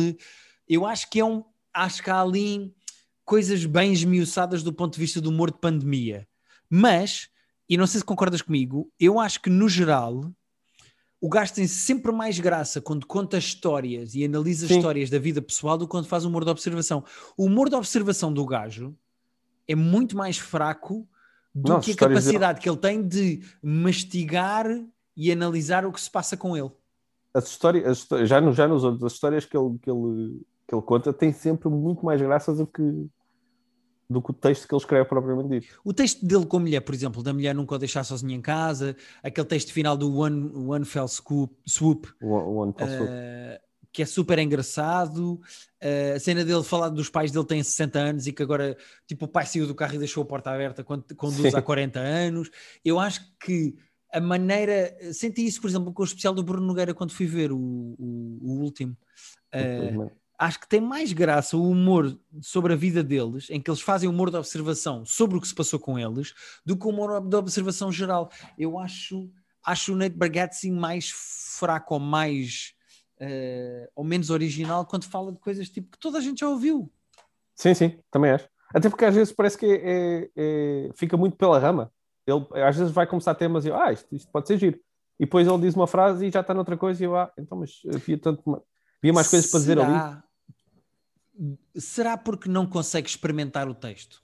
Speaker 1: Eu acho que é um. Acho que há ali coisas bem esmiuçadas do ponto de vista do humor de pandemia. Mas, e não sei se concordas comigo, eu acho que no geral o gajo tem sempre mais graça quando conta histórias e analisa
Speaker 2: Sim.
Speaker 1: histórias da vida pessoal do que quando faz humor de observação. O humor de observação do gajo é muito mais fraco do
Speaker 2: Não,
Speaker 1: que a capacidade que ele tem de mastigar e analisar o que se passa com ele.
Speaker 2: As histórias, as histó- já, no, já nos outros, as histórias que ele, que, ele, que ele conta têm sempre muito mais graça do que, do que o texto que ele escreve propriamente dito.
Speaker 1: O texto dele com a mulher, por exemplo, da mulher nunca o deixar sozinha em casa, aquele texto final do One, one Fell Swoop, swoop
Speaker 2: O, o One Fell Swoop.
Speaker 1: eh, que é super engraçado. eh, a cena dele falar dos pais dele tem 60 anos e que agora, tipo, o pai saiu do carro e deixou a porta aberta quando conduz
Speaker 2: Sim.
Speaker 1: há 40 anos. Eu acho que a maneira. Senti isso, por exemplo, com o especial do Bruno Nogueira quando fui ver o, o, o último.
Speaker 2: Infelizmente.
Speaker 1: Acho que tem mais graça o humor sobre a vida deles, em que eles fazem humor de observação sobre o que se passou com eles, do que o humor de observação geral. Eu acho, acho o Nate Bargatze mais fraco ou mais eh, ou menos original quando fala de coisas tipo que toda a gente já ouviu.
Speaker 2: Sim, sim, também acho. Até porque às vezes parece que é- é- é- fica muito pela rama. Ele às vezes vai começar temas e eu, ah, isto, isto pode ser giro. E depois ele diz uma frase e já está noutra coisa e eu, ah, então, mas havia, tanto, havia mais coisas para dizer ali.
Speaker 1: Será- porque não consegue experimentar o texto?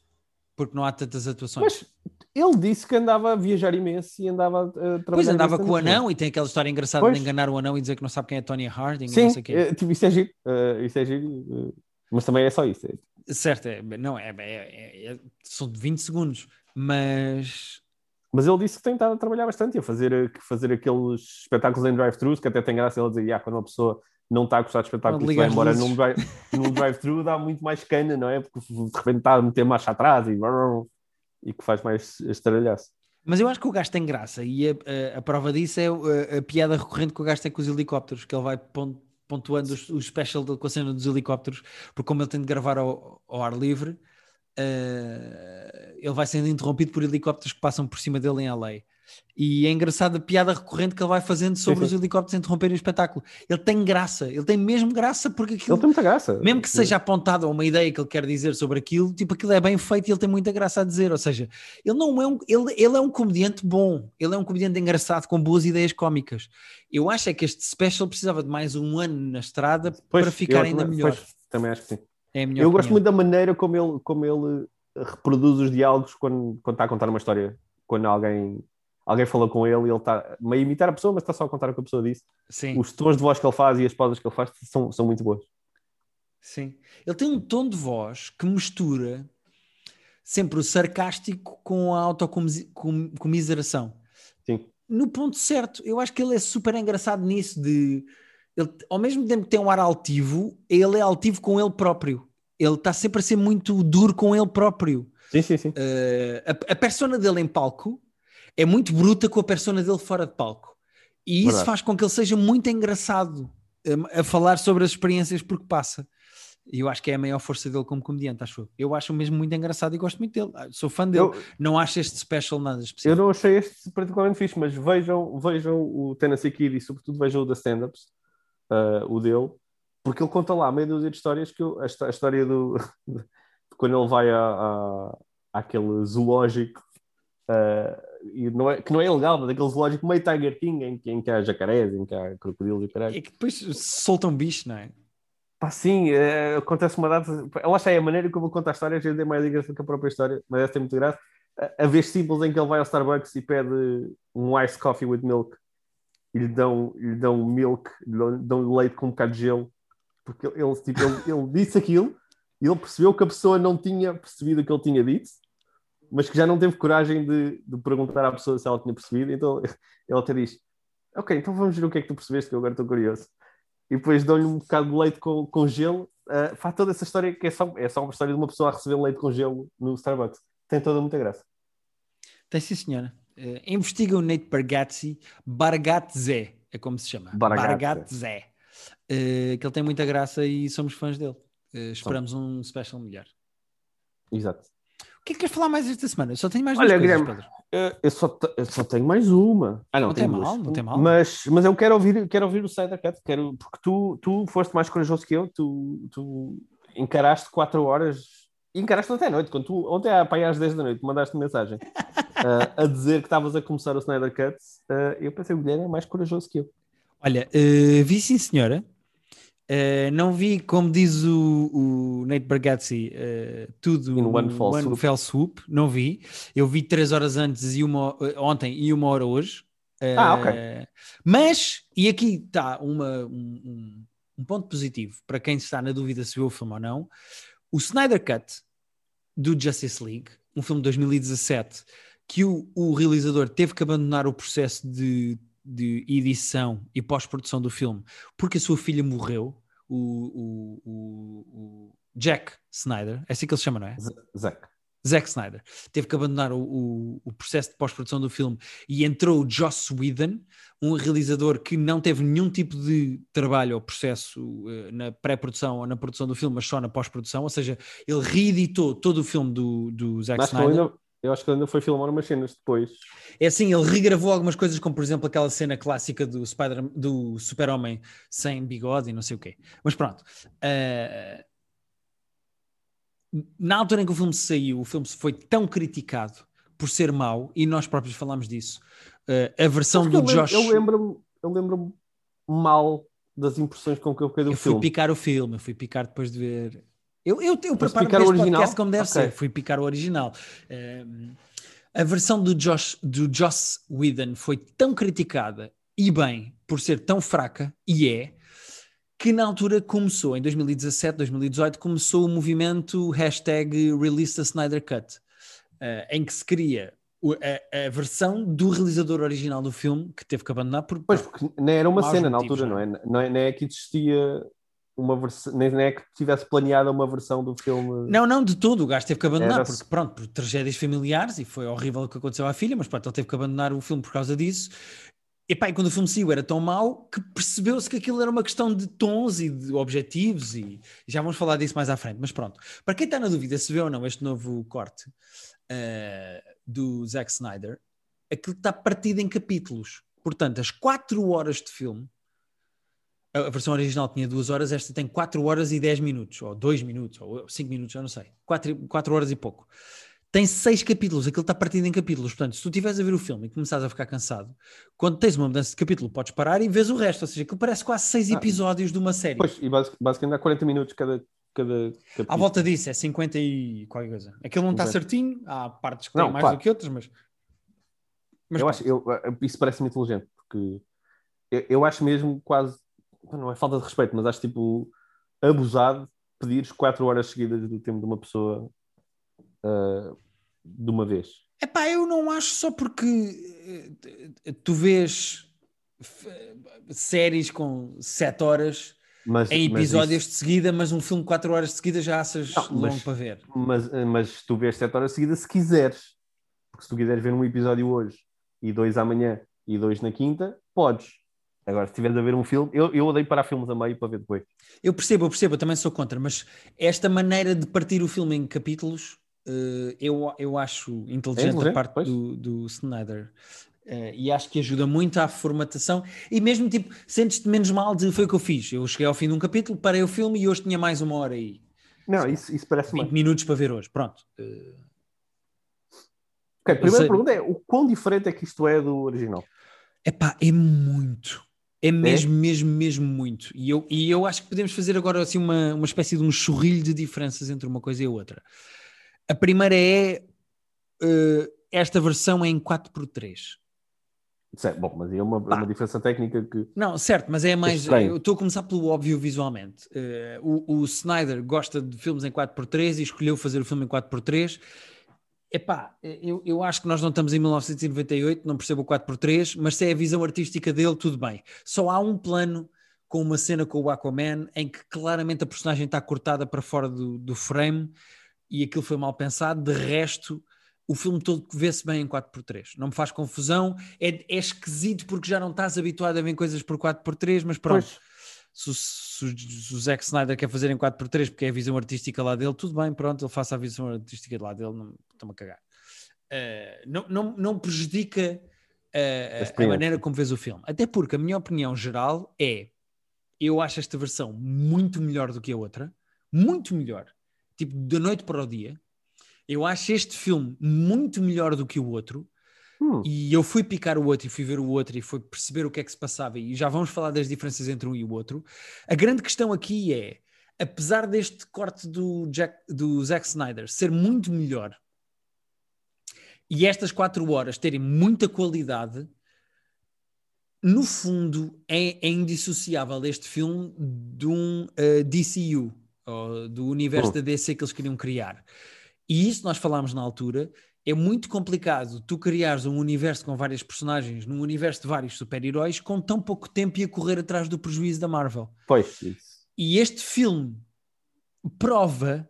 Speaker 1: Porque não há tantas atuações?
Speaker 2: Mas ele disse que andava a viajar imenso e andava a trabalhar.
Speaker 1: Pois andava com o anão e tem aquela história engraçada
Speaker 2: Pois.
Speaker 1: de enganar o anão e dizer que não sabe quem é Tony Harding e
Speaker 2: Sim,
Speaker 1: não sei quê.
Speaker 2: é, tipo, isso é giro. eh, isso é giro. eh, mas também é só isso. é-
Speaker 1: Certo, é, não, é, é- é- é- são de 20 segundos, mas
Speaker 2: Mas ele disse que tem estado a trabalhar bastante, a fazer, a fazer aqueles espetáculos em drive-thrus, que até tem graça ele dizer, ah, quando uma pessoa não está a gostar de espetáculo e vai embora
Speaker 1: luzes."
Speaker 2: num, drive, num drive-thru dá muito mais cana, não é? Porque de repente está a meter marcha atrás e, e que faz mais estralhaço.
Speaker 1: Mas eu acho que o gajo tem graça e a, a- a prova disso é a, a piada recorrente que o gajo tem com os helicópteros, que ele vai pon- pontuando os- o special com a cena dos helicópteros, porque como ele tem de gravar ao, ao ar livre, eh, ele vai sendo interrompido por helicópteros que passam por cima dele em LA. E é engraçado a piada recorrente que ele vai fazendo sobre
Speaker 2: Sim,
Speaker 1: os helicópteros interromperem o espetáculo. Ele tem graça, ele tem mesmo graça, porque aquilo,
Speaker 2: Ele tem muita graça.
Speaker 1: mesmo que seja apontado a uma ideia que ele quer dizer sobre aquilo, tipo, aquilo é bem feito e ele tem muita graça a dizer. Ou seja, ele não é um, ele, ele é um comediante bom, ele é um comediante engraçado com boas ideias cómicas. Eu acho é que este special precisava de mais um ano na estrada
Speaker 2: Pois,
Speaker 1: para ficar ainda
Speaker 2: também-
Speaker 1: melhor.
Speaker 2: pois, também acho que sim.
Speaker 1: É
Speaker 2: Eu gosto
Speaker 1: opinião.
Speaker 2: muito da maneira como ele, como ele reproduz os diálogos quando, quando está a contar uma história. Quando alguém, alguém fala com ele e ele está meio a imitar a pessoa, mas está só a contar o que a pessoa disse.
Speaker 1: Sim,
Speaker 2: Os tons de voz que ele faz e as pausas que ele faz são, são muito boas.
Speaker 1: sim. Ele tem um tom de voz que mistura sempre o sarcástico com a autocomiseração.
Speaker 2: Sim.
Speaker 1: no ponto certo. Eu acho que ele é super engraçado nisso de ele, ao mesmo tempo que tem um ar altivo, ele é altivo com ele próprio. Ele está sempre a ser muito duro com ele próprio.
Speaker 2: Sim, sim, sim.
Speaker 1: Eh, a, a persona dele em palco é muito bruta com a persona dele fora de palco. E isso
Speaker 2: Verdade.
Speaker 1: faz com que ele seja muito engraçado eh, a falar sobre as experiências por que passa. E eu acho que é a maior força dele como comediante, acho eu. Eu acho mesmo muito engraçado e gosto muito dele. Ah, Sou fã dele.
Speaker 2: Eu,
Speaker 1: Não acho este special nada
Speaker 2: eu
Speaker 1: especial.
Speaker 2: não achei este particularmente fixe, mas vejam, vejam o Tennessee Kid e, sobretudo, vejam o da stand-ups, uh, o dele, porque ele conta lá meia dúzia de histórias que eu, a, a história do quando ele vai a, a, àquele zoológico uh, e não é, que não é ilegal, mas aquele zoológico meio Tiger King em, que- em que há jacarés, em que há crocodilos e caralho.
Speaker 1: É que depois soltam um bicho, não é?
Speaker 2: Pá, sim, é, acontece uma data. Eu acho que é a maneira como eu conto a história, às vezes é mais engraçado que a própria história, mas essa tem muito graça. A, a vez simples em que ele vai ao Starbucks e pede um iced coffee with milk e lhe dão, lhe dão milk, lhe dão, dão leite com um bocado de gelo, porque ele, tipo, ele, ele disse aquilo e ele percebeu que a pessoa não tinha percebido o que ele tinha dito, mas que já não teve coragem de, de perguntar à pessoa se ela tinha percebido, então ele até diz: Ok, então vamos ver o que é que tu percebeste, que eu agora estou curioso e depois dão-lhe um bocado de leite com, com gelo. Uh, faz toda essa história que é só, é só uma história de uma pessoa a receber leite com gelo no Starbucks. Tem toda muita graça.
Speaker 1: Tem sim, senhora. Eh, investiga o Nate Bargatze, Bargatze, é como se chama.
Speaker 2: Bargatze.
Speaker 1: Bargatze. Eh, que ele tem muita graça e somos fãs dele. Eh, esperamos um special melhor.
Speaker 2: Exato.
Speaker 1: O que é que queres falar mais esta semana? Eu só tenho mais
Speaker 2: Olha,
Speaker 1: duas coisas,
Speaker 2: Guilherme,
Speaker 1: Pedro.
Speaker 2: Uh, eu, só eu só tenho mais uma. Ah, não,
Speaker 1: Não
Speaker 2: tenho
Speaker 1: tem
Speaker 2: duas.
Speaker 1: mal, não tem mal.
Speaker 2: Mas, mas eu quero ouvir, quero ouvir o Snyder Cut, quero, porque tu, tu foste mais corajoso que eu, tu, tu encaraste 4 horas, encaraste até a noite, quando tu, ontem à às 10 da noite mandaste mensagem uh, a dizer que estavas a começar o Snyder Cut, uh, eu pensei, o Guilherme é mais corajoso que eu.
Speaker 1: Olha, eh, vi sim, senhora. Uh, não vi, como diz o, o Nate Bargatze, uh, tudo
Speaker 2: In one fell
Speaker 1: one
Speaker 2: swoop.
Speaker 1: fell swoop. Não vi. Eu vi três horas antes e uma uh, ontem e uma hora hoje.
Speaker 2: Ah, ok.
Speaker 1: Uh, Mas, e aqui está uma, um, um- um ponto positivo para quem está na dúvida se viu o filme ou não. O Snyder Cut do Justice League, um filme de 2017, que o, o realizador teve que abandonar o processo de, de edição e pós-produção do filme porque a sua filha morreu, o, o- o- Jack Snyder, é assim que ele se chama, não é?
Speaker 2: Zack.
Speaker 1: Zack Snyder teve que abandonar o, o- processo de pós-produção do filme e entrou o Joss Whedon, um realizador que não teve nenhum tipo de trabalho ou processo eh, na pré-produção ou na produção do filme, mas só na pós-produção, ou seja, ele reeditou todo o filme do, do Zack
Speaker 2: Mas
Speaker 1: Snyder.
Speaker 2: ainda, eu acho que ainda foi filmar umas cenas depois.
Speaker 1: É assim, ele regravou algumas coisas, como por exemplo aquela cena clássica do, Spider, do Super-Homem sem bigode e não sei o quê. Mas pronto. eh, na altura em que o filme saiu, o filme foi tão criticado por ser mau, e nós próprios falámos disso. eh, a versão do
Speaker 2: eu
Speaker 1: Josh.
Speaker 2: Eu lembro-me eu lembro mal das impressões com que eu fiquei do
Speaker 1: eu fui
Speaker 2: filme.
Speaker 1: picar o filme, eu fui picar depois de ver. Eu, eu, eu preparo
Speaker 2: picar o
Speaker 1: este podcast como deve
Speaker 2: Ok.
Speaker 1: ser, fui picar o original. Um, a versão do Josh, do Joss Whedon foi tão criticada e bem por ser tão fraca, e é, que na altura começou, em 2017, 2018, começou o movimento hashtag Release the Snyder Cut, uh, em que se queria a, a versão do realizador original do filme, que teve que abandonar por,
Speaker 2: Pois, porque nem era uma cena na altura,
Speaker 1: não
Speaker 2: não é? Não é, nem é que existia uma versão, nem, é que tivesse planeada uma versão do filme.
Speaker 1: Não, não, de todo. O gajo teve que abandonar,
Speaker 2: Era-
Speaker 1: porque pronto, por tragédias familiares, e foi horrível o que aconteceu à filha, mas pronto, ele teve que abandonar o filme por causa disso. E pá, e quando o filme saiu era tão mau que percebeu-se que aquilo era uma questão de tons e de objetivos, e já vamos falar disso mais à frente. Mas pronto, para quem está na dúvida se vê ou não este novo corte eh, do Zack Snyder, aquilo está partido em capítulos. Portanto, as 4 horas de filme, a versão original tinha 2 horas, esta tem 4 horas e 10 minutos, ou 2 minutos, ou 5 minutos, eu não sei. 4, 4 horas e pouco. Tem 6 capítulos, aquilo está partido em capítulos. Portanto, se tu estiveres a ver o filme e começares a ficar cansado, quando tens uma mudança de capítulo, podes parar e vês o resto. Ou seja, aquilo parece quase 6
Speaker 2: Ah,
Speaker 1: episódios de uma série.
Speaker 2: Pois, e basic- basicamente há 40 minutos cada, cada capítulo.
Speaker 1: À volta disso, é 50 e qualquer coisa. Aquilo não está certinho, há partes que
Speaker 2: Não,
Speaker 1: têm mais
Speaker 2: claro.
Speaker 1: do que outras, mas. mas
Speaker 2: eu
Speaker 1: pronto.
Speaker 2: acho, eu, isso parece-me inteligente, porque eu, eu acho mesmo quase, não é falta de respeito, mas acho tipo abusado pedires 4 horas seguidas do tempo de uma pessoa ah, de uma vez.
Speaker 1: Epá, eu não acho só porque eh, tu vês f- séries com 7 horas
Speaker 2: Mas,
Speaker 1: em
Speaker 2: mas
Speaker 1: episódios
Speaker 2: isso-
Speaker 1: de seguida, mas um filme de 4 horas de seguida já achas
Speaker 2: Não,
Speaker 1: longo
Speaker 2: mas-
Speaker 1: para ver.
Speaker 2: Mas, mas tu vês 7 horas seguidas se quiseres. Porque se tu quiseres ver um episódio hoje e dois amanhã e dois na quinta, podes. Agora, se estiveres a ver um filme, eu, eu odeio parar filmes a meio para ver depois.
Speaker 1: Eu percebo, eu percebo, eu também sou contra, mas esta maneira de partir o filme em capítulos eh, eu, eu acho inteligente,
Speaker 2: inteligente,
Speaker 1: a parte
Speaker 2: pois.
Speaker 1: do, do Snyder. Eh, e acho que ajuda muito à formatação e mesmo tipo, sentes-te menos mal de foi o que eu fiz. Eu cheguei ao fim de um capítulo, parei o filme e hoje tinha mais uma hora e
Speaker 2: Não, isso, isso parece
Speaker 1: 20
Speaker 2: bem.
Speaker 1: minutos para ver hoje. Pronto. Eh,
Speaker 2: Ok, a primeira
Speaker 1: sei-
Speaker 2: pergunta é: o quão diferente é que isto é do original?
Speaker 1: Epá, é muito. É mesmo, mesmo, mesmo muito. E eu, e eu acho que podemos fazer agora assim uma, uma espécie de um chorrilho de diferenças entre uma coisa e a outra. A primeira é eh, esta versão é em 4x3.
Speaker 2: Isso é, bom, mas é uma,
Speaker 1: Pá.
Speaker 2: uma diferença técnica que.
Speaker 1: Não, certo, mas é mais.
Speaker 2: estranho.
Speaker 1: Eu estou a começar pelo óbvio visualmente. Eh, o, o Snyder gosta de filmes em 4x3 e escolheu fazer o filme em 4x3. Epá, eu, eu acho que nós não estamos em 1998, não percebo o 4x3, mas se é a visão artística dele, tudo bem. Só há um plano com uma cena com o Aquaman em que claramente a personagem está cortada para fora do, do frame e aquilo foi mal pensado. De resto, o filme todo vê-se bem em 4x3. Não me faz confusão. É, é esquisito porque já não estás habituado a ver coisas por 4x3, mas pronto.
Speaker 2: Pois,
Speaker 1: Se, o- se se o Zack Snyder quer fazer em 4x3 porque é a visão artística lá dele, tudo bem, pronto, ele faça a visão artística lá dele, não estou-me a cagar. Eh, não, não, não prejudica eh,
Speaker 2: A
Speaker 1: maneira como vês o filme. Até porque a minha opinião geral é: eu acho esta versão muito melhor do que a outra, muito melhor, tipo da noite para o dia. Eu acho este filme muito melhor do que o outro.
Speaker 2: Hum.
Speaker 1: E eu fui picar o outro e fui ver o outro e fui perceber o que é que se passava. E já vamos falar das diferenças entre um e o outro. A grande questão aqui é, apesar deste corte do, Jack, do Zack Snyder ser muito melhor e estas quatro horas terem muita qualidade, no fundo é, é indissociável este filme de um uh, DCU, ou do universo
Speaker 2: Hum.
Speaker 1: da DC que eles queriam criar. E isso nós falámos na altura. É muito complicado tu criares um universo com várias personagens, num universo de vários super-heróis, com tão pouco tempo e a correr atrás do prejuízo da Marvel.
Speaker 2: Pois, isso.
Speaker 1: E este filme prova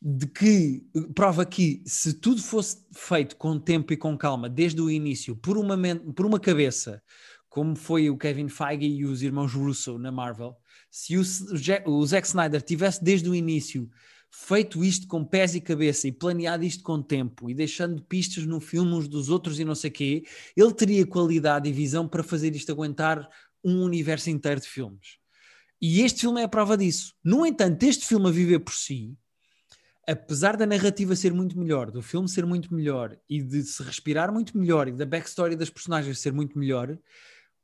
Speaker 1: de que prova que se tudo fosse feito com tempo e com calma desde o início por uma, por uma cabeça como foi o Kevin Feige e os irmãos Russo na Marvel se o, o Zack Snyder tivesse desde o início feito isto com pés e cabeça e planeado isto com tempo e deixando pistas no filme uns dos outros e não sei quê, ele teria qualidade e visão para fazer isto aguentar um universo inteiro de filmes. E este filme é a prova disso. No entanto, este filme a viver por si, apesar da narrativa ser muito melhor, do filme ser muito melhor e de se respirar muito melhor e da backstory das personagens ser muito melhor,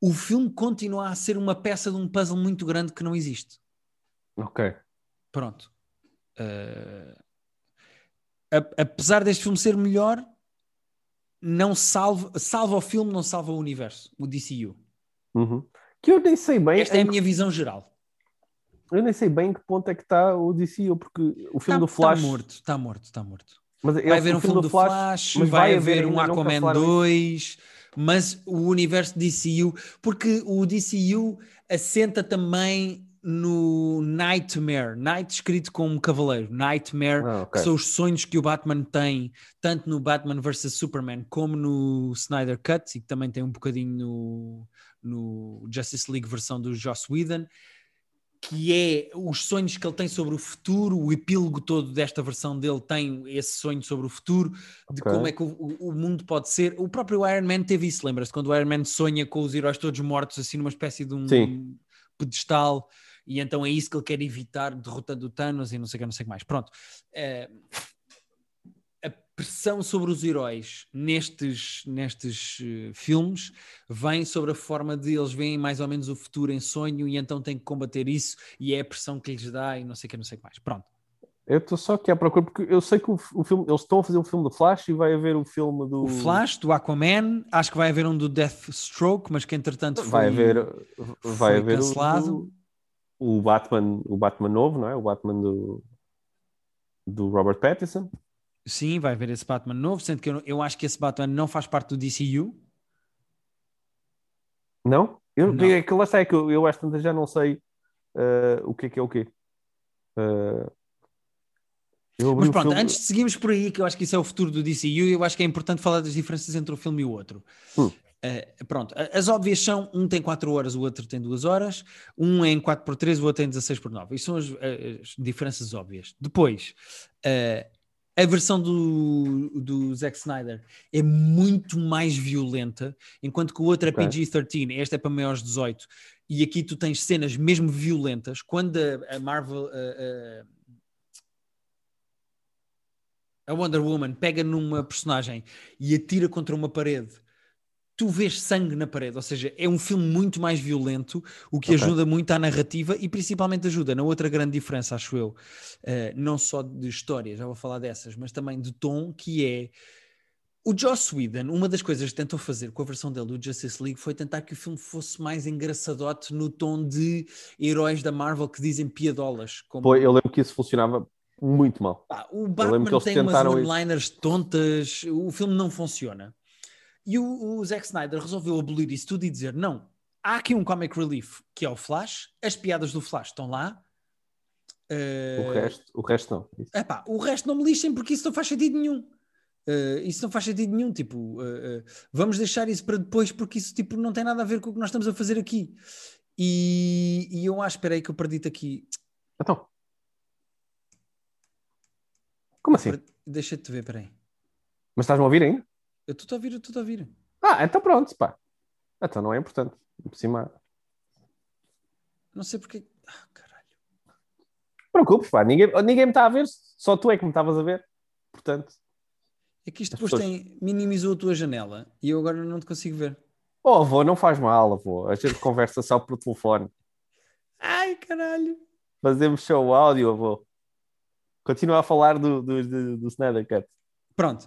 Speaker 1: o filme continua a ser uma peça de um puzzle muito grande que não existe.
Speaker 2: Ok.
Speaker 1: Pronto. Uh, apesar deste filme ser melhor, não salva, salva o filme, não salva o universo, o DCU.
Speaker 2: Uhum. Que eu nem sei bem.
Speaker 1: Esta é a
Speaker 2: em-
Speaker 1: minha visão geral.
Speaker 2: Eu nem sei bem em que ponto é que está o DCU, porque o filme
Speaker 1: Está
Speaker 2: do Flash.
Speaker 1: Tá, morto, está morto, está morto.
Speaker 2: Mas
Speaker 1: Vai haver um filme do Flash,
Speaker 2: mas
Speaker 1: vai, haver
Speaker 2: ainda,
Speaker 1: um Aquaman
Speaker 2: cancelaram isso.
Speaker 1: 2, mas o universo DCU, porque o DCU assenta também no Nightmare, Night escrito como cavaleiro, Nightmare,
Speaker 2: Ah,
Speaker 1: que
Speaker 2: ok.
Speaker 1: são os sonhos que o Batman tem, tanto no Batman vs Superman como no Snyder Cut, e que também tem um bocadinho no, no Justice League versão do Joss Whedon, que é os sonhos que ele tem sobre o futuro, o epílogo todo desta versão dele tem esse sonho sobre o futuro, de
Speaker 2: Ok.
Speaker 1: como é que o, o- o mundo pode ser. O próprio Iron Man teve isso, lembra-se? Quando o Iron Man sonha com os heróis todos mortos, assim numa espécie de um
Speaker 2: Sim.
Speaker 1: pedestal, e então é isso que ele quer evitar, derrotando o Thanos e não sei o que, não sei o que mais. Pronto. Eh, a pressão sobre os heróis nestes, nestes eh, filmes vem sobre a forma de eles veem mais ou menos o futuro em sonho e então têm que combater isso e é a pressão que lhes dá e não sei o que, não sei o que mais. Pronto.
Speaker 2: Eu estou só aqui à procura, porque eu sei que o, o filme, eles estão a fazer o filme do Flash e vai haver o filme do.
Speaker 1: O Flash, do Aquaman, acho que vai haver um do Deathstroke, mas que entretanto foi...
Speaker 2: Vai haver, vai haver
Speaker 1: cancelado.
Speaker 2: do- o, Batman, o Batman novo, não é? O Batman do, do Robert Pattinson.
Speaker 1: Sim, vai haver esse Batman novo, sendo que eu, eu acho que esse Batman não faz parte do DCU.
Speaker 2: Não? Eu,
Speaker 1: Não.
Speaker 2: É que lá está, é que eu, eu às tantas já não sei eh, o que é que é o quê. Abri
Speaker 1: Mas pronto,
Speaker 2: filme-
Speaker 1: antes de seguirmos por aí, que eu acho que isso é o futuro do DCU, eu acho que é importante falar das diferenças entre o filme e o outro.
Speaker 2: Hum.
Speaker 1: Uh, pronto, as óbvias são, um tem 4 horas, o outro tem 2 horas, um é em 4 por 3, o outro tem 16 por 9. Isto são as, as diferenças óbvias. Depois, uh, a versão do, do Zack Snyder é muito mais violenta, enquanto que o outro é
Speaker 2: Ok.
Speaker 1: PG-13, este é para maiores de 18. E aqui tu tens cenas mesmo violentas. Quando a, a Marvel, a- a- a Wonder Woman pega numa personagem e atira contra uma parede, tu vês sangue na parede, ou seja, é um filme muito mais violento, o que
Speaker 2: Ok.
Speaker 1: ajuda muito à narrativa e principalmente ajuda na outra grande diferença, acho eu, eh, não só de história, já vou falar dessas, mas também de tom, que é o Joss Whedon, uma das coisas que tentou fazer com a versão dele do Justice League foi tentar que o filme fosse mais engraçadote no tom de heróis da Marvel que dizem piadolas. Como...
Speaker 2: Pô, eu lembro que isso funcionava muito mal.
Speaker 1: Pá, o Batman tem umas one-liners tontas, o filme não funciona. E o, o Zack Snyder resolveu abolir isso tudo e dizer: não, há aqui um comic relief que é o Flash, as piadas do Flash estão lá.
Speaker 2: O
Speaker 1: Uh,
Speaker 2: resto, o resto não.
Speaker 1: epá, o resto não me lixem porque isso não faz sentido nenhum. Uh, isso não faz sentido nenhum. Tipo, uh, vamos deixar isso para depois porque isso tipo, não tem nada a ver com o que nós estamos a fazer aqui. E, e eu acho, espera aí que eu perdi-te aqui.
Speaker 2: Então. Como assim?
Speaker 1: Deixa-te ver, espera aí.
Speaker 2: Mas estás-me a ouvir ainda?
Speaker 1: Eu estou a ouvir, eu estou a ouvir.
Speaker 2: Ah, então pronto, pá. Então não é importante. Por cima.
Speaker 1: Não sei porque. Ah, caralho.
Speaker 2: Não preocupes, pá. Ninguém, ninguém me está a ver. Só tu é que me estavas a ver. Portanto.
Speaker 1: É que isto depois pessoas... tem, minimizou a tua janela e eu agora não te consigo ver.
Speaker 2: Oh, avô, não faz mal, avô. A gente conversa só por telefone.
Speaker 1: Ai, caralho.
Speaker 2: Fazemos show áudio, avô. Continua a falar do, do, do, do Snyder Cut.
Speaker 1: Pronto.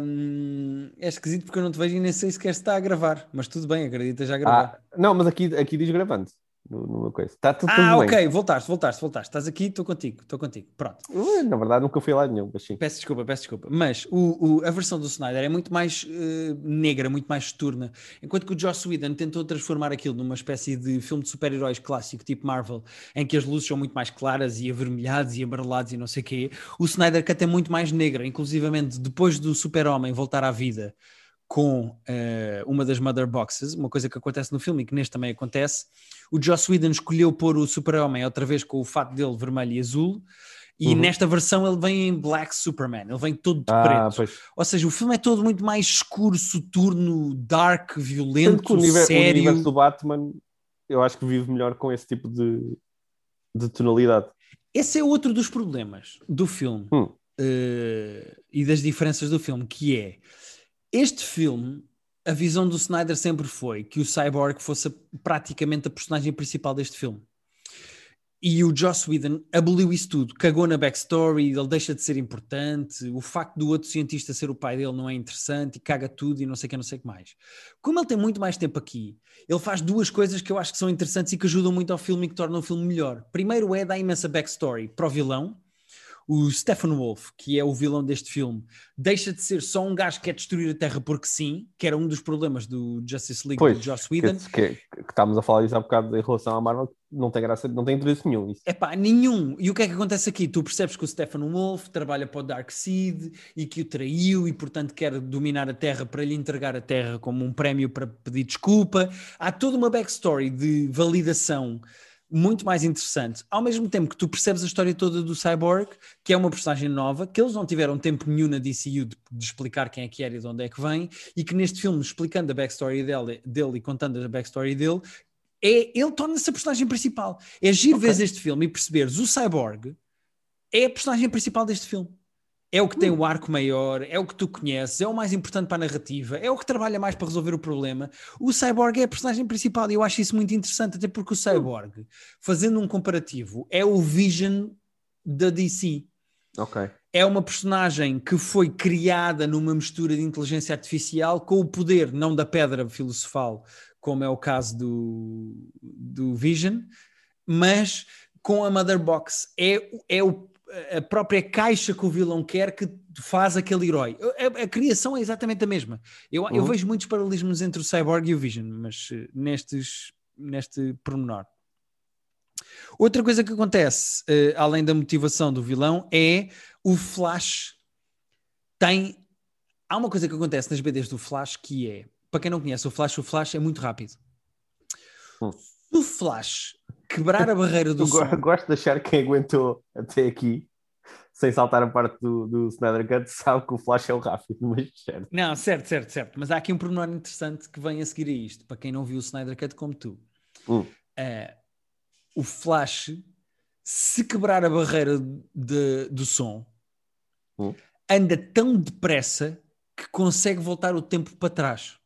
Speaker 1: Um, é esquisito porque eu não te vejo e nem sei se quer estar a gravar, mas tudo bem, acredita já a gravar.
Speaker 2: Ah, não, mas aqui, aqui diz gravando no, numa coisa. Está tudo,
Speaker 1: ah,
Speaker 2: tudo
Speaker 1: ok,
Speaker 2: bem.
Speaker 1: voltaste, voltaste, voltaste. Estás aqui, estou contigo, estou contigo. Pronto.
Speaker 2: Na verdade, nunca fui lá nenhum, mas sim.
Speaker 1: Peço desculpa, peço desculpa. Mas o, o, a versão do Snyder é muito mais uh, negra, muito mais turna. Enquanto que o Joss Whedon tentou transformar aquilo numa espécie de filme de super-heróis clássico, tipo Marvel, em que as luzes são muito mais claras e avermelhadas e amareladas e não sei o quê. O Snyder Cut é muito mais negra, inclusivamente depois do super-homem voltar à vida com uh, uma das Mother Boxes, uma coisa que acontece no filme e que neste também acontece. O Joss Whedon escolheu pôr o Super-Homem outra vez com o fato dele vermelho e azul. E uhum. nesta versão ele vem em Black Superman, ele vem todo de ah, preto. Pois. Ou seja, o filme é todo muito mais escuro, soturno, dark, violento, o universo, sério. O universo
Speaker 2: do Batman, eu acho que vive melhor com esse tipo de, de tonalidade.
Speaker 1: Esse é outro dos problemas do filme hum. uh, e das diferenças do filme, que é este filme, a visão do Snyder sempre foi que o Cyborg fosse praticamente a personagem principal deste filme. E o Joss Whedon aboliu isso tudo, cagou na backstory, ele deixa de ser importante, o facto do outro cientista ser o pai dele não é interessante e caga tudo e não sei o que, não sei que mais. Como ele tem muito mais tempo aqui, ele faz duas coisas que eu acho que são interessantes e que ajudam muito ao filme e que tornam o filme melhor. Primeiro é dar imensa backstory para o vilão, o Stephen Wolf, que é o vilão deste filme, deixa de ser só um gajo que quer destruir a Terra porque sim, que era um dos problemas do Justice League pois, do Joss Whedon.
Speaker 2: Que, que, que, estávamos a falar disso há bocado em relação à Marvel, não tem graça, não tem interesse nenhum.
Speaker 1: É pá, nenhum. E o que é que acontece aqui? Tu percebes que o Stephen Wolf trabalha para o Darkseid e que o traiu e, portanto, quer dominar a Terra para lhe entregar a Terra como um prémio para pedir desculpa. Há toda uma backstory de validação muito mais interessante. Ao mesmo tempo que tu percebes a história toda do Cyborg, que é uma personagem nova, que eles não tiveram tempo nenhum na DCU de, de explicar quem é que era e de onde é que vem, e que neste filme, explicando a backstory dele, dele e contando a backstory dele, é, ele torna-se a personagem principal. É giro okay. ver este filme e perceberes o Cyborg é a personagem principal deste filme é o que tem o arco maior, é o que tu conheces, é o mais importante para a narrativa, é o que trabalha mais para resolver o problema. O Cyborg é a personagem principal e eu acho isso muito interessante, até porque o. Cyborg, fazendo um comparativo, é o Vision da DC.
Speaker 2: Ok.
Speaker 1: É uma personagem que foi criada numa mistura de inteligência artificial com o poder, não da pedra filosofal, como é o caso do, do Vision, mas com a Mother Box. É, é o a própria caixa que o vilão quer que faz aquele herói. A, a criação é exatamente a mesma. Eu, uhum. eu, vejo muitos paralelismos entre o Cyborg e o Vision, mas uh, nestes, neste pormenor. Outra coisa que acontece, uh, além da motivação do vilão, é o Flash tem. Há uma coisa que acontece nas BDs do Flash que é, para quem não conhece o Flash, o Flash é muito rápido. Hum. O Flash quebrar a barreira do som.
Speaker 2: Gosto de achar que quem aguentou até aqui, sem saltar a parte do, do Snyder Cut, sabe que o Flash é o rápido, mas certo.
Speaker 1: Não, certo, certo, certo. Mas há aqui um pormenor interessante que vem a seguir a isto, para quem não viu o Snyder Cut como tu. Hum. Uh, o Flash, se quebrar a barreira de, do som, hum. anda tão depressa que consegue voltar o tempo para trás.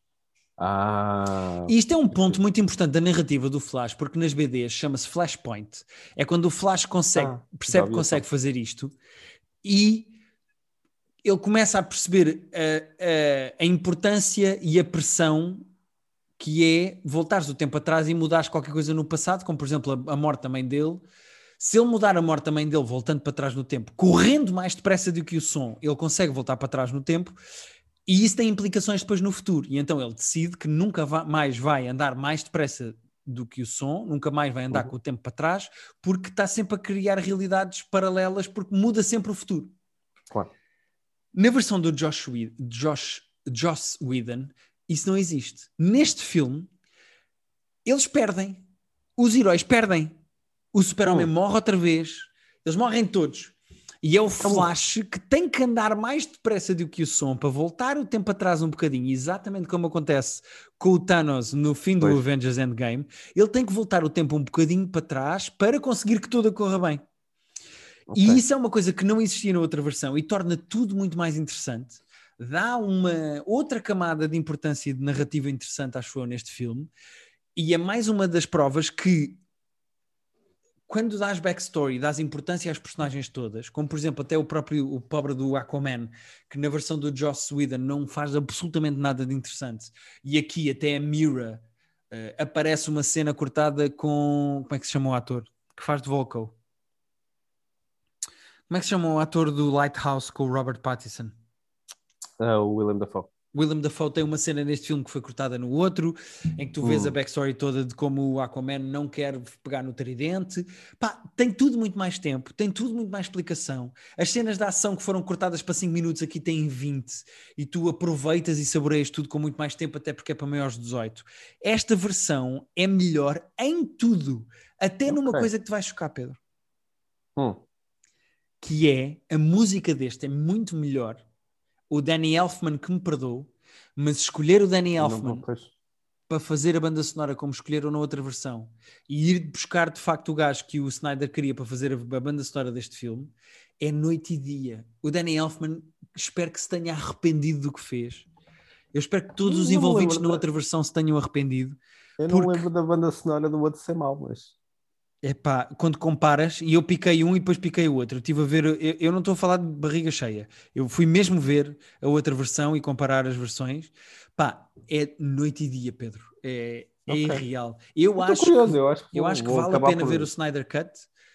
Speaker 2: Ah,
Speaker 1: e isto é um ponto muito importante da narrativa do Flash, porque nas BDs chama-se Flashpoint. É quando o Flash consegue, ah, percebe que consegue fazer isto e ele começa a perceber a, a, a, importância e a pressão que é voltares o tempo atrás e mudares qualquer coisa no passado, como por exemplo a, a morte da mãe dele. Se ele mudar a morte da mãe dele voltando para trás no tempo, correndo mais depressa do que o som, ele consegue voltar para trás no tempo e isso tem implicações depois no futuro. E então ele decide que nunca mais vai andar mais depressa do que o som, nunca mais vai andar uhum. com o tempo para trás, porque está sempre a criar realidades paralelas, porque muda sempre o futuro.
Speaker 2: Claro.
Speaker 1: Na versão do Josh, Josh, Josh Whedon, isso não existe. Neste filme, eles perdem. Os heróis perdem. O super-homem uhum. morre outra vez. Eles morrem todos. E é o Flash que tem que andar mais depressa do que o som para voltar o tempo atrás um bocadinho, exatamente como acontece com o Thanos no fim do pois. Avengers Endgame. Ele tem que voltar o tempo um bocadinho para trás para conseguir que tudo corra bem. Okay. E isso é uma coisa que não existia na outra versão e torna tudo muito mais interessante. Dá uma outra camada de importância e de narrativa interessante, acho eu, neste filme. E é mais uma das provas que quando dás backstory, dás importância às personagens todas, como por exemplo até o próprio o pobre do Aquaman, que na versão do Joss Whedon não faz absolutamente nada de interessante, e aqui até a Mira uh, aparece uma cena cortada com como é que se chama o ator que faz de Volko? Como é que se chama o ator do Lighthouse com o Robert Pattinson?
Speaker 2: Uh, o William Dafoe.
Speaker 1: Willem Dafoe tem uma cena neste filme que foi cortada no outro, em que tu vês a hum. backstory toda de como o Aquaman não quer pegar no tridente. Pá, tem tudo muito mais tempo, tem tudo muito mais explicação. As cenas da ação que foram cortadas para 5 minutos aqui têm 20 e tu aproveitas e saboreias tudo com muito mais tempo, até porque é para maiores de 18. Esta versão é melhor em tudo, até numa okay. coisa que te vai chocar, Pedro.
Speaker 2: Hum.
Speaker 1: Que é a música deste é muito melhor o Danny Elfman que me perdoou, mas escolher o Danny Elfman para fazer a banda sonora como escolheram na outra versão e ir buscar de facto o gajo que o Snyder queria para fazer a banda sonora deste filme é noite e dia. O Danny Elfman espero que se tenha arrependido do que fez. Eu espero que todos os envolvidos na outra versão se tenham arrependido.
Speaker 2: Eu não lembro da banda sonora do outro ser mau, mas.
Speaker 1: É pá, quando comparas, e eu piquei um e depois piquei o outro, eu estive a ver, eu, eu, não estou a falar de barriga cheia, eu fui mesmo ver a outra versão e comparar as versões, pá, é noite e dia, Pedro, é, é okay. irreal. Eu, eu acho,
Speaker 2: curioso, que, eu acho que,
Speaker 1: eu acho que vale a pena por... ver o Snyder Cut.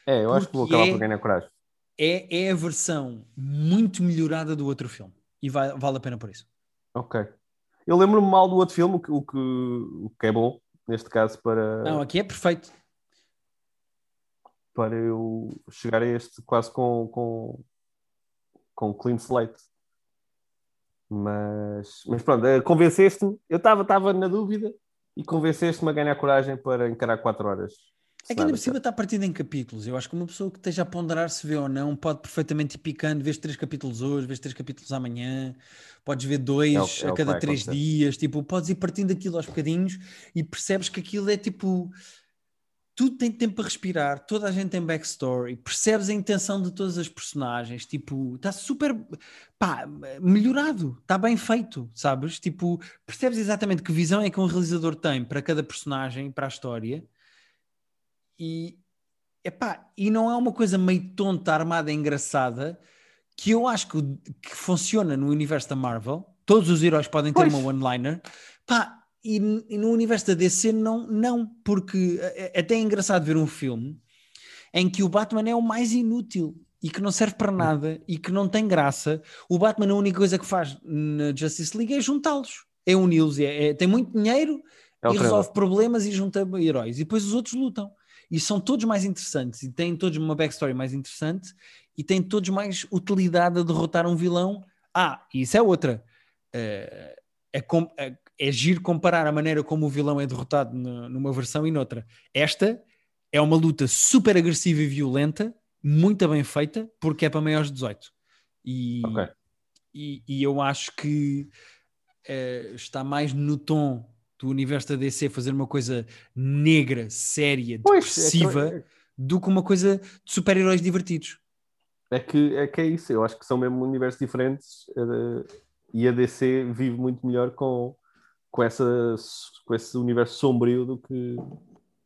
Speaker 2: É, eu acho que vou acabar é, por ganhar coragem.
Speaker 1: É, é a versão muito melhorada do outro filme e vai, vale a pena por isso.
Speaker 2: Ok. Eu lembro-me mal do outro filme, o que, o que, o que é bom, neste caso, para.
Speaker 1: Não, aqui é perfeito
Speaker 2: para eu chegar a este quase com, com, com clean slate. Mas, mas pronto, eh, convenceste-me, eu estava na dúvida e convenceste-me a ganhar coragem para encarar 4 horas.
Speaker 1: É que ainda por cima está partido em capítulos. Eu acho que uma pessoa que esteja a ponderar se vê ou não pode perfeitamente ir picando, vês três capítulos hoje, vês três capítulos amanhã, podes ver dois é o, é a cada três dias, tipo, podes ir partindo aquilo aos bocadinhos e percebes que aquilo é tipo tudo tem tempo para respirar, toda a gente tem backstory, percebes a intenção de todas as personagens, tipo, está super pá, melhorado, está bem feito, sabes? Tipo, percebes exatamente que visão é que um realizador tem para cada personagem, para a história, e epá, e não é uma coisa meio tonta, armada, engraçada, que eu acho que, que funciona no universo da Marvel. Todos os heróis podem ter pois. uma one-liner. Pá, e, e, no universo da DC não, não, porque até é engraçado ver um filme em que o Batman é o mais inútil e que não serve para nada e que não tem graça. O Batman a única coisa que faz na Justice League é juntá-los, é uni-los, é, é, tem muito dinheiro é e resolve problemas e junta heróis. E depois os outros lutam. E são todos mais interessantes e têm todos uma backstory mais interessante e têm todos mais utilidade a derrotar um vilão. Ah, e isso é outra. Uh, é, é, é giro comparar a maneira como o vilão é derrotado numa versão e noutra. Esta é uma luta super agressiva e violenta, muito bem feita, porque é para maiores de 18. E, okay. e, e, eu acho que é, está mais no tom do universo da DC fazer uma coisa negra, séria, pois, depressiva, é que... do que uma coisa de super-heróis divertidos.
Speaker 2: É que, é que é isso, eu acho que são mesmo universos diferentes. Uh e a DC vive muito melhor com, com, essa, com esse universo sombrio do que,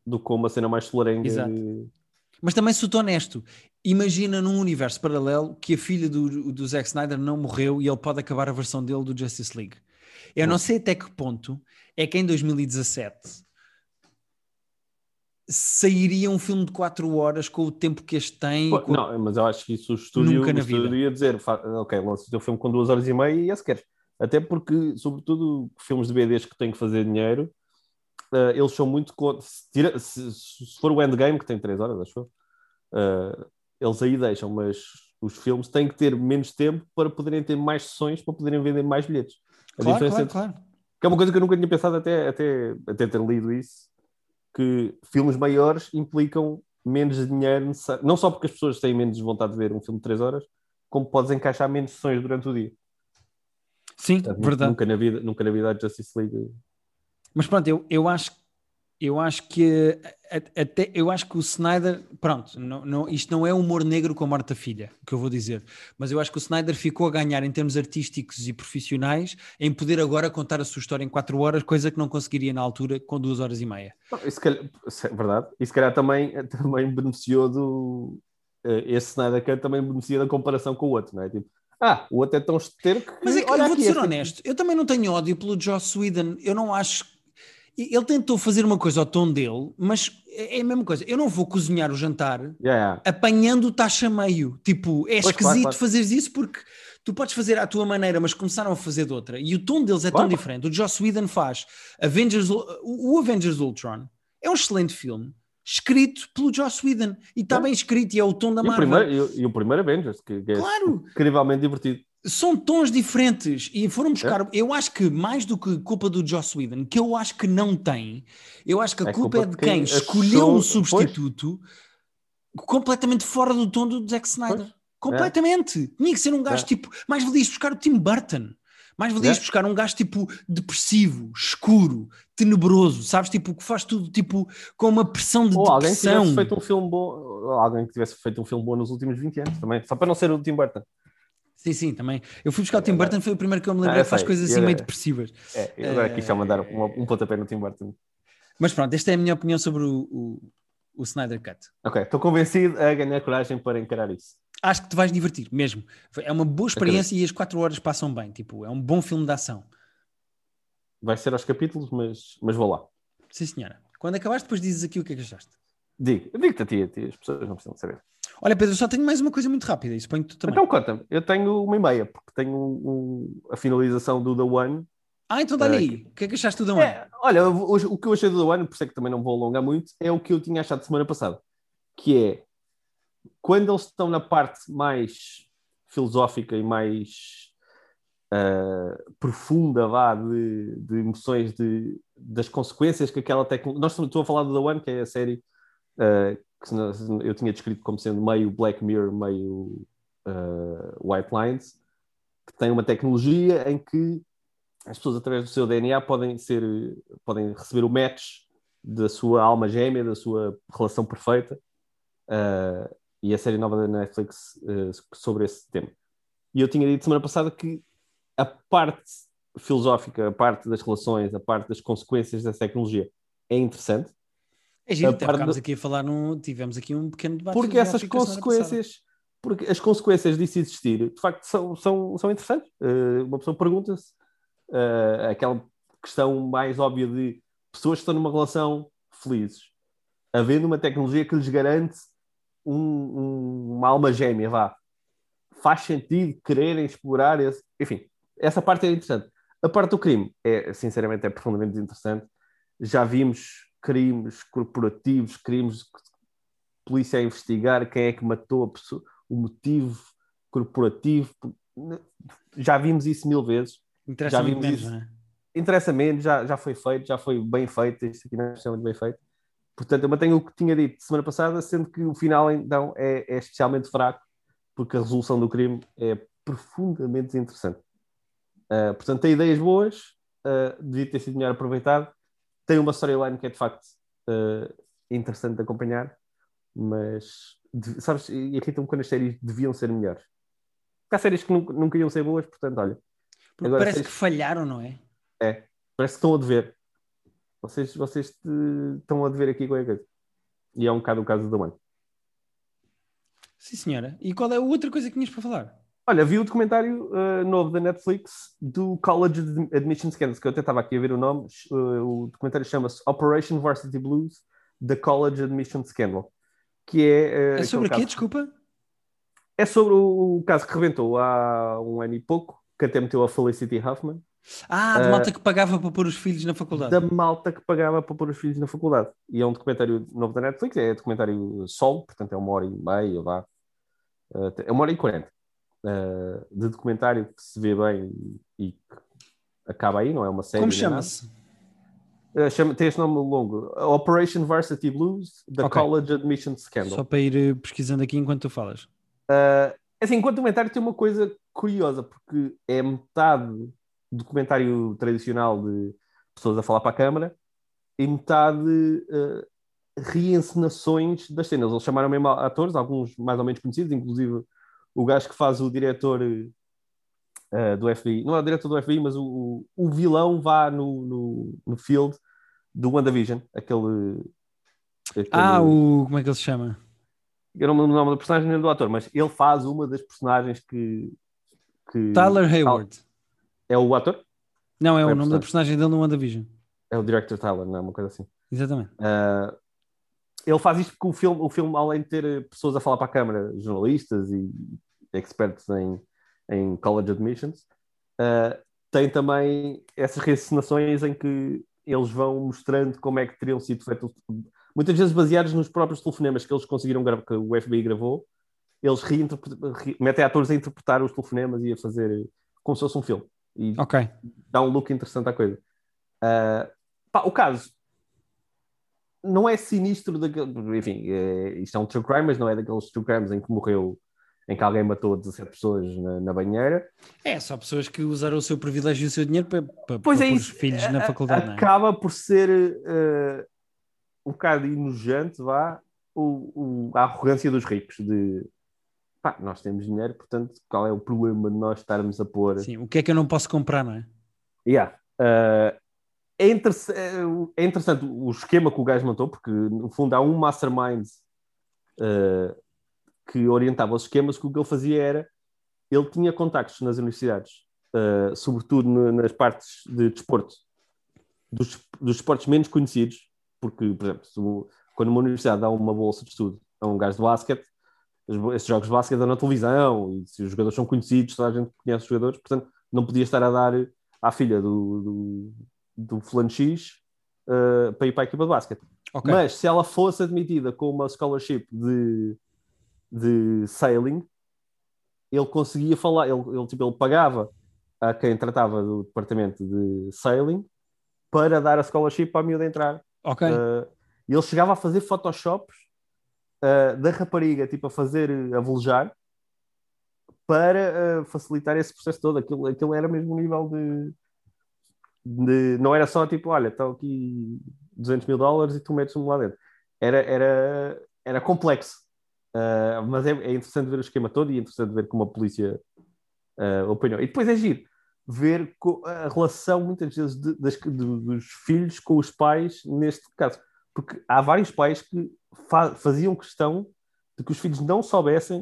Speaker 2: do que com uma cena mais solarenga. Exato. E...
Speaker 1: Mas também sou honesto, imagina num universo paralelo que a filha do, do Zack Snyder não morreu e ele pode acabar a versão dele do Justice League. Eu não sei até que ponto é que em 2017 sairia um filme de 4 horas com o tempo que este tem.
Speaker 2: Pô, Não, mas eu acho que isso o estúdio, Nunca na o estúdio vida. ia dizer: ok, lança o teu filme com 2 horas e meia e é se queres. Até porque, sobretudo, filmes de BDs que têm que fazer dinheiro, uh, eles são muito. Se, tira, se, se, for o Endgame, que tem 3 horas, acho eu, uh, eles aí deixam, mas os filmes têm que ter menos tempo para poderem ter mais sessões, para poderem vender mais bilhetes.
Speaker 1: A claro, diferença claro, claro.
Speaker 2: Que é uma coisa que eu nunca tinha pensado até, até, até ter lido isso que filmes maiores implicam menos dinheiro, não só porque as pessoas têm menos vontade de ver um filme de 3 horas, como podes encaixar menos sessões durante o dia.
Speaker 1: Sim, Portanto, verdade.
Speaker 2: Nunca na vida, nunca na vida a Justice League.
Speaker 1: Mas pronto, eu, eu acho Eu acho que até eu acho que o Snyder, pronto, não, não, isto não é humor negro com a morte da filha, que eu vou dizer, mas eu acho que o Snyder ficou a ganhar em termos artísticos e profissionais em poder agora contar a sua história em quatro horas, coisa que não conseguiria na altura com duas horas e meia.
Speaker 2: Isso, calhar, é verdade. E se calhar também, também beneficiou do. Eh, esse Snyder Cut também beneficia da comparação com o outro, não é? Tipo, ah, o outro é tão esteiro que.
Speaker 1: Mas é que eu vou-te ser honesto, eu também não tenho ódio pelo Joss Whedon, eu não acho ele tentou fazer uma coisa ao tom dele, mas é a mesma coisa. Eu não vou cozinhar o jantar
Speaker 2: yeah.
Speaker 1: apanhando o taxa meio. Tipo, é pois, esquisito claro, claro. fazeres isso porque tu podes fazer à tua maneira, mas começaram a fazer de outra. E o tom deles é tão diferente. O Joss Whedon faz Avengers, o Avengers Ultron é um excelente filme. Escrito pelo Joss Whedon e está bem escrito, e é o tom da Marvel.
Speaker 2: E o primeiro, e, e o primeiro Avengers, que, que é claro. incrivelmente divertido
Speaker 1: são tons diferentes e foram buscar. É. Eu acho que mais do que culpa do Joss Whedon, que eu acho que não tem, eu acho que a é culpa, culpa, é de quem, quem escolheu um substituto pois. completamente fora do tom do Zack Snyder. Pois. Completamente. É. Tinha que ser um gajo é. tipo. Mais valias buscar o Tim Burton. Mais valias é. buscar um gajo tipo depressivo, escuro, tenebroso, sabes? Tipo, que faz tudo tipo com uma pressão de
Speaker 2: Ou
Speaker 1: depressão.
Speaker 2: alguém que tivesse feito um filme bom, alguém que tivesse feito um filme bom nos últimos 20 anos também, só para não ser o Tim Burton.
Speaker 1: Sim, sim, também. Eu fui buscar o Tim Burton, foi o primeiro que eu me lembrei, ah, faz coisas assim meio depressivas.
Speaker 2: É, eu agora quis só mandar um, um pontapé no Tim Burton.
Speaker 1: Mas pronto, esta é a minha opinião sobre o, o, o Snyder Cut.
Speaker 2: Ok, estou convencido a ganhar coragem para encarar isso.
Speaker 1: Acho que te vais divertir, mesmo. É uma boa experiência e as quatro horas passam bem. Tipo, é um bom filme de ação.
Speaker 2: Vai ser aos capítulos, mas, mas vou lá.
Speaker 1: Sim, senhora. Quando acabaste, depois dizes aqui o que é que achaste.
Speaker 2: Digo, digo-te a ti, a ti, as pessoas não precisam saber.
Speaker 1: Olha, Pedro, só tenho mais uma coisa muito rápida, isso põe tu também.
Speaker 2: Então conta-me, eu tenho uma e meia, porque tenho um, a finalização do The One.
Speaker 1: Ah, então dá-lhe aí. Uh, o que é que achaste do The One? É,
Speaker 2: olha, o, o, que eu achei do The One, por isso é que também não vou alongar muito, é o que eu tinha achado semana passada, que é quando eles estão na parte mais filosófica e mais uh, profunda vá, de, de emoções de, das consequências que aquela tecnologia. Nós estamos a falar do The One, que é a série uh, que eu tinha descrito como sendo meio Black Mirror, meio uh, White Lines, que tem uma tecnologia em que as pessoas, através do seu DNA, podem, ser, podem receber o match da sua alma gêmea, da sua relação perfeita. Uh, e a série nova da Netflix uh, sobre esse tema. E eu tinha dito semana passada que a parte filosófica, a parte das relações, a parte das consequências dessa tecnologia é interessante.
Speaker 1: É giro, até ficámos aqui a falar, num, tivemos aqui um pequeno debate.
Speaker 2: Porque essas consequências, porque as consequências disso existir, de facto, são, são, são interessantes. Uh, uma pessoa pergunta-se uh, aquela questão mais óbvia de pessoas que estão numa relação felizes, havendo uma tecnologia que lhes garante um, um, uma alma gêmea, vá. Faz sentido quererem explorar esse. Enfim, essa parte é interessante. A parte do crime é, sinceramente, é profundamente desinteressante. Já vimos crimes corporativos, crimes de polícia a investigar quem é que matou a pessoa, o motivo corporativo. Já vimos isso mil vezes.
Speaker 1: Interessa já vimos menos, isso. É?
Speaker 2: Interessa menos, já, já foi feito, já foi bem feito. Isto aqui não é bem feito. Portanto, eu mantenho o que tinha dito semana passada, sendo que o final então é, é especialmente fraco, porque a resolução do crime é profundamente desinteressante. Uh, portanto, tem ideias boas, uh, devia ter sido melhor aproveitado, tem uma storyline que é de facto uh, interessante de acompanhar, mas sabes, irritam-me quando as séries deviam ser melhores. Há séries que nunca, nunca iam ser boas, portanto, olha.
Speaker 1: Porque agora, parece séries... que falharam, não é?
Speaker 2: É, parece que estão a dever. Vocês, vocês te, estão a dever aqui qualquer coisa. E é um bocado o caso do mano.
Speaker 1: Sim, senhora. E qual é a outra coisa que tinhas para falar?
Speaker 2: Olha, vi o documentário uh, novo da Netflix do College Admission Scandals, que eu até estava aqui a ver o nome. Uh, o documentário chama-se Operation Varsity Blues, The College Admission Scandal. Que
Speaker 1: é. Uh, é sobre o quê? Caso... Desculpa?
Speaker 2: É sobre o, o, caso que rebentou há um ano e pouco, que até meteu a Felicity Huffman.
Speaker 1: Ah, da malta que pagava para pôr os filhos na faculdade.
Speaker 2: Da malta que pagava para pôr os filhos na faculdade. E é um documentário novo da Netflix, é documentário solo, portanto é uma hora e meia, vá. É uma hora e quarenta uh, de documentário que se vê bem e, que acaba aí, não é uma série.
Speaker 1: Como chama-se?
Speaker 2: Uh, chama, tem este nome longo: Operation Varsity Blues, The okay. College Admission Scandal.
Speaker 1: Só para ir eh, pesquisando aqui enquanto tu falas.
Speaker 2: Uh, assim, enquanto documentário tem uma coisa curiosa, porque é metade documentário tradicional de pessoas a falar para a câmara e metade uh, reencenações das cenas. Eles chamaram mesmo atores, alguns mais ou menos conhecidos, inclusive o gajo que faz o diretor uh, do FBI, não é o diretor do FBI, mas o, o vilão vá no, no, no field do WandaVision, aquele,
Speaker 1: aquele. Ah, o. Como é que ele se chama?
Speaker 2: Eu não me lembro o nome do personagem nem do ator, mas ele faz uma das personagens que. que...
Speaker 1: Tyler Hayward.
Speaker 2: É o ator?
Speaker 1: Não, é, é o nome da personagem dele no WandaVision.
Speaker 2: É o director Tyler, não é uma coisa assim.
Speaker 1: Exatamente.
Speaker 2: Uh, ele faz isto porque o filme, o filme, além de ter pessoas a falar para a câmara, jornalistas e expertos em, em college admissions, uh, tem também essas reencenações em que eles vão mostrando como é que teriam sido feitos, muitas vezes baseados nos próprios telefonemas que eles conseguiram gravar, que o FBI gravou, eles metem atores a interpretar os telefonemas e a fazer como se fosse um filme. E
Speaker 1: okay.
Speaker 2: dá um look interessante à coisa. Uh, pá, o caso não é sinistro, daquele, enfim, é, isto é um true crime, mas não é daqueles true crimes em que morreu, em que alguém matou 17 pessoas na, na banheira.
Speaker 1: É, só pessoas que usaram o seu privilégio e o seu dinheiro para, para, pois para é pôr os filhos na faculdade.
Speaker 2: É? Acaba por ser uh, um bocado enojante, vá, o, o, a arrogância dos ricos de pá, nós temos dinheiro, portanto, qual é o problema de nós estarmos a pôr.
Speaker 1: Sim, o que é que eu não posso comprar, não é?
Speaker 2: Yeah. Uh, é, inter é interessante o esquema que o gajo montou, porque no fundo há um mastermind uh, que orientava os esquemas, que o que ele fazia era ele tinha contactos nas universidades, uh, sobretudo no, nas partes de desporto, dos, dos esportes menos conhecidos, porque, por exemplo, quando uma universidade dá uma bolsa de estudo a um gajo de basquete, esses jogos de basquete na televisão e se os jogadores são conhecidos, toda a gente conhece os jogadores, portanto não podia estar a dar à filha do, do, do fulano X uh, para ir para a equipa de basquete. Okay. Mas se ela fosse admitida com uma scholarship de, de sailing, ele conseguia falar, ele, ele, tipo, ele pagava a quem tratava do departamento de sailing para dar a scholarship para a miúda entrar.
Speaker 1: Ok. Uh,
Speaker 2: ele chegava a fazer photoshops uh, da rapariga, tipo, a fazer, a velejar, para uh, facilitar esse processo todo. Aquilo, aquilo era mesmo um nível de, de. Não era só tipo, olha, estão aqui 200 mil dólares e tu metes-me lá dentro. Era, era, era complexo. Uh, mas é, é, interessante ver o esquema todo e é interessante ver como a polícia uh, opinião. E depois é giro ver a relação, muitas vezes, de, de, dos filhos com os pais neste caso. Porque há vários pais que fa faziam questão de que os filhos não soubessem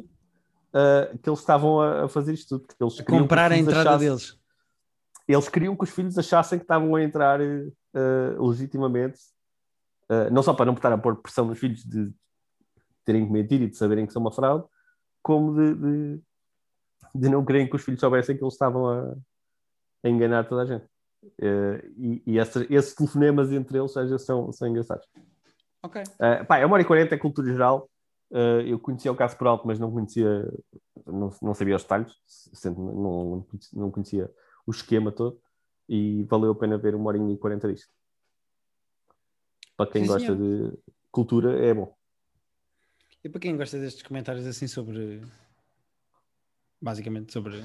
Speaker 2: uh, que eles estavam a, a, fazer isto tudo. Porque eles
Speaker 1: a comprar a entrada achassem, deles.
Speaker 2: Eles queriam que os filhos achassem que estavam a entrar uh, legitimamente, uh, não só para não estar a pôr pressão nos filhos de terem que mentir e de saberem que são uma fraude, como de, de, de não quererem que os filhos soubessem que eles estavam a, a enganar toda a gente. E, e esses, esses, telefonemas entre eles às vezes são, são engraçados.
Speaker 1: Ok.
Speaker 2: Uh, pá, é uma hora e quarenta, é cultura geral. Uh, eu conhecia o caso por alto, mas não conhecia, não, não sabia os detalhes, não, não, conhecia o esquema todo. E valeu a pena ver uma hora e quarenta disto. Para quem Sim, gosta de cultura, é bom.
Speaker 1: E para quem gosta destes comentários assim sobre basicamente sobre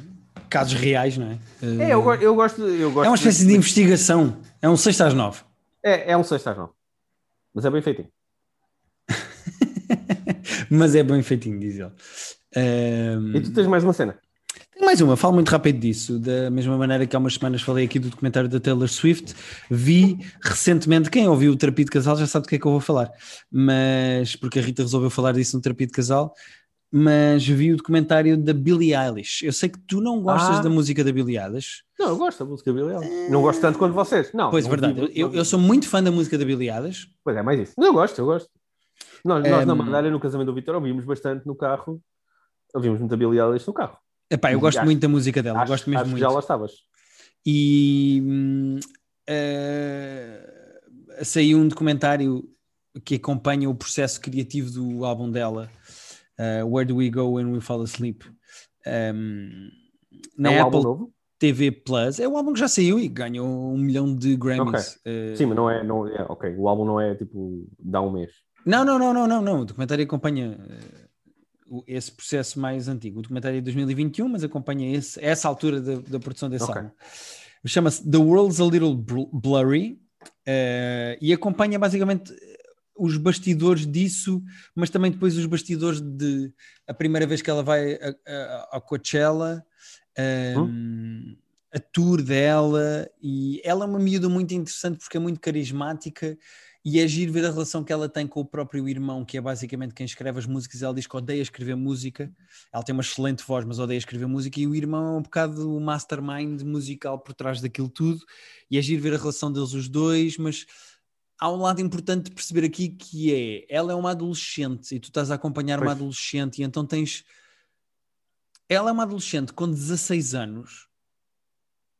Speaker 1: casos reais, não é?
Speaker 2: É, eu, eu, gosto, eu gosto.
Speaker 1: É uma espécie de, de investigação. É um 6 às 9.
Speaker 2: É, é um 6 às 9. Mas é bem feitinho.
Speaker 1: Mas é bem feitinho, diz ele.
Speaker 2: Um... E tu tens mais uma cena?
Speaker 1: Mais uma, falo muito rápido disso. Da mesma maneira que há umas semanas falei aqui do documentário da Taylor Swift, vi recentemente, quem ouviu o Terapia de Casal já sabe do que é que eu vou falar, mas porque a Rita resolveu falar disso no Terapia de Casal, mas vi o documentário da Billie Eilish. Eu sei que tu não gostas ah. da música da Billie Eilish.
Speaker 2: Não, eu gosto da música da Billie Eilish. Não gosto tanto quanto vocês. Não,
Speaker 1: pois,
Speaker 2: é
Speaker 1: verdade. eu, eu, sou muito fã da música da Billie Eilish.
Speaker 2: Pois é, mais isso. Não, eu gosto, eu gosto. Nós, nós um... na Madeira, no casamento do Vitor, ouvimos bastante no carro. Ouvimos muita Billie Eilish no carro.
Speaker 1: Epá, eu e gosto acho, muito da música dela.
Speaker 2: Acho,
Speaker 1: gosto mesmo
Speaker 2: acho
Speaker 1: muito.
Speaker 2: Já lá estavas.
Speaker 1: E uh, saiu um documentário que acompanha o processo criativo do álbum dela uh, Where Do We Go When We Fall Asleep. Um,
Speaker 2: na é um Apple novo?
Speaker 1: TV Plus. É um álbum que já saiu e ganhou um milhão de Grammys.
Speaker 2: Okay. Uh, Sim, mas não é, não é. Ok, o álbum não é tipo. dá um mês.
Speaker 1: Não, não, não, não, não. não. O documentário acompanha uh, esse processo mais antigo. O documentário é de 2021, mas acompanha esse, essa altura da, da produção desse okay. álbum. Chama-se The World's a Little Blurry. Uh, e acompanha basicamente os bastidores disso, mas também depois os bastidores de a primeira vez que ela vai a, a, a Coachella, um, hum? a tour dela, e ela é uma miúda muito interessante porque é muito carismática e é giro ver a relação que ela tem com o próprio irmão, que é basicamente quem escreve as músicas. Ela diz que odeia escrever música, ela tem uma excelente voz, mas odeia escrever música, e o irmão é um bocado o mastermind musical por trás daquilo tudo. E é giro ver a relação deles os dois, mas há um lado importante de perceber aqui que é ela é uma adolescente e tu estás a acompanhar pois. uma adolescente e então tens ela é uma adolescente com 16 anos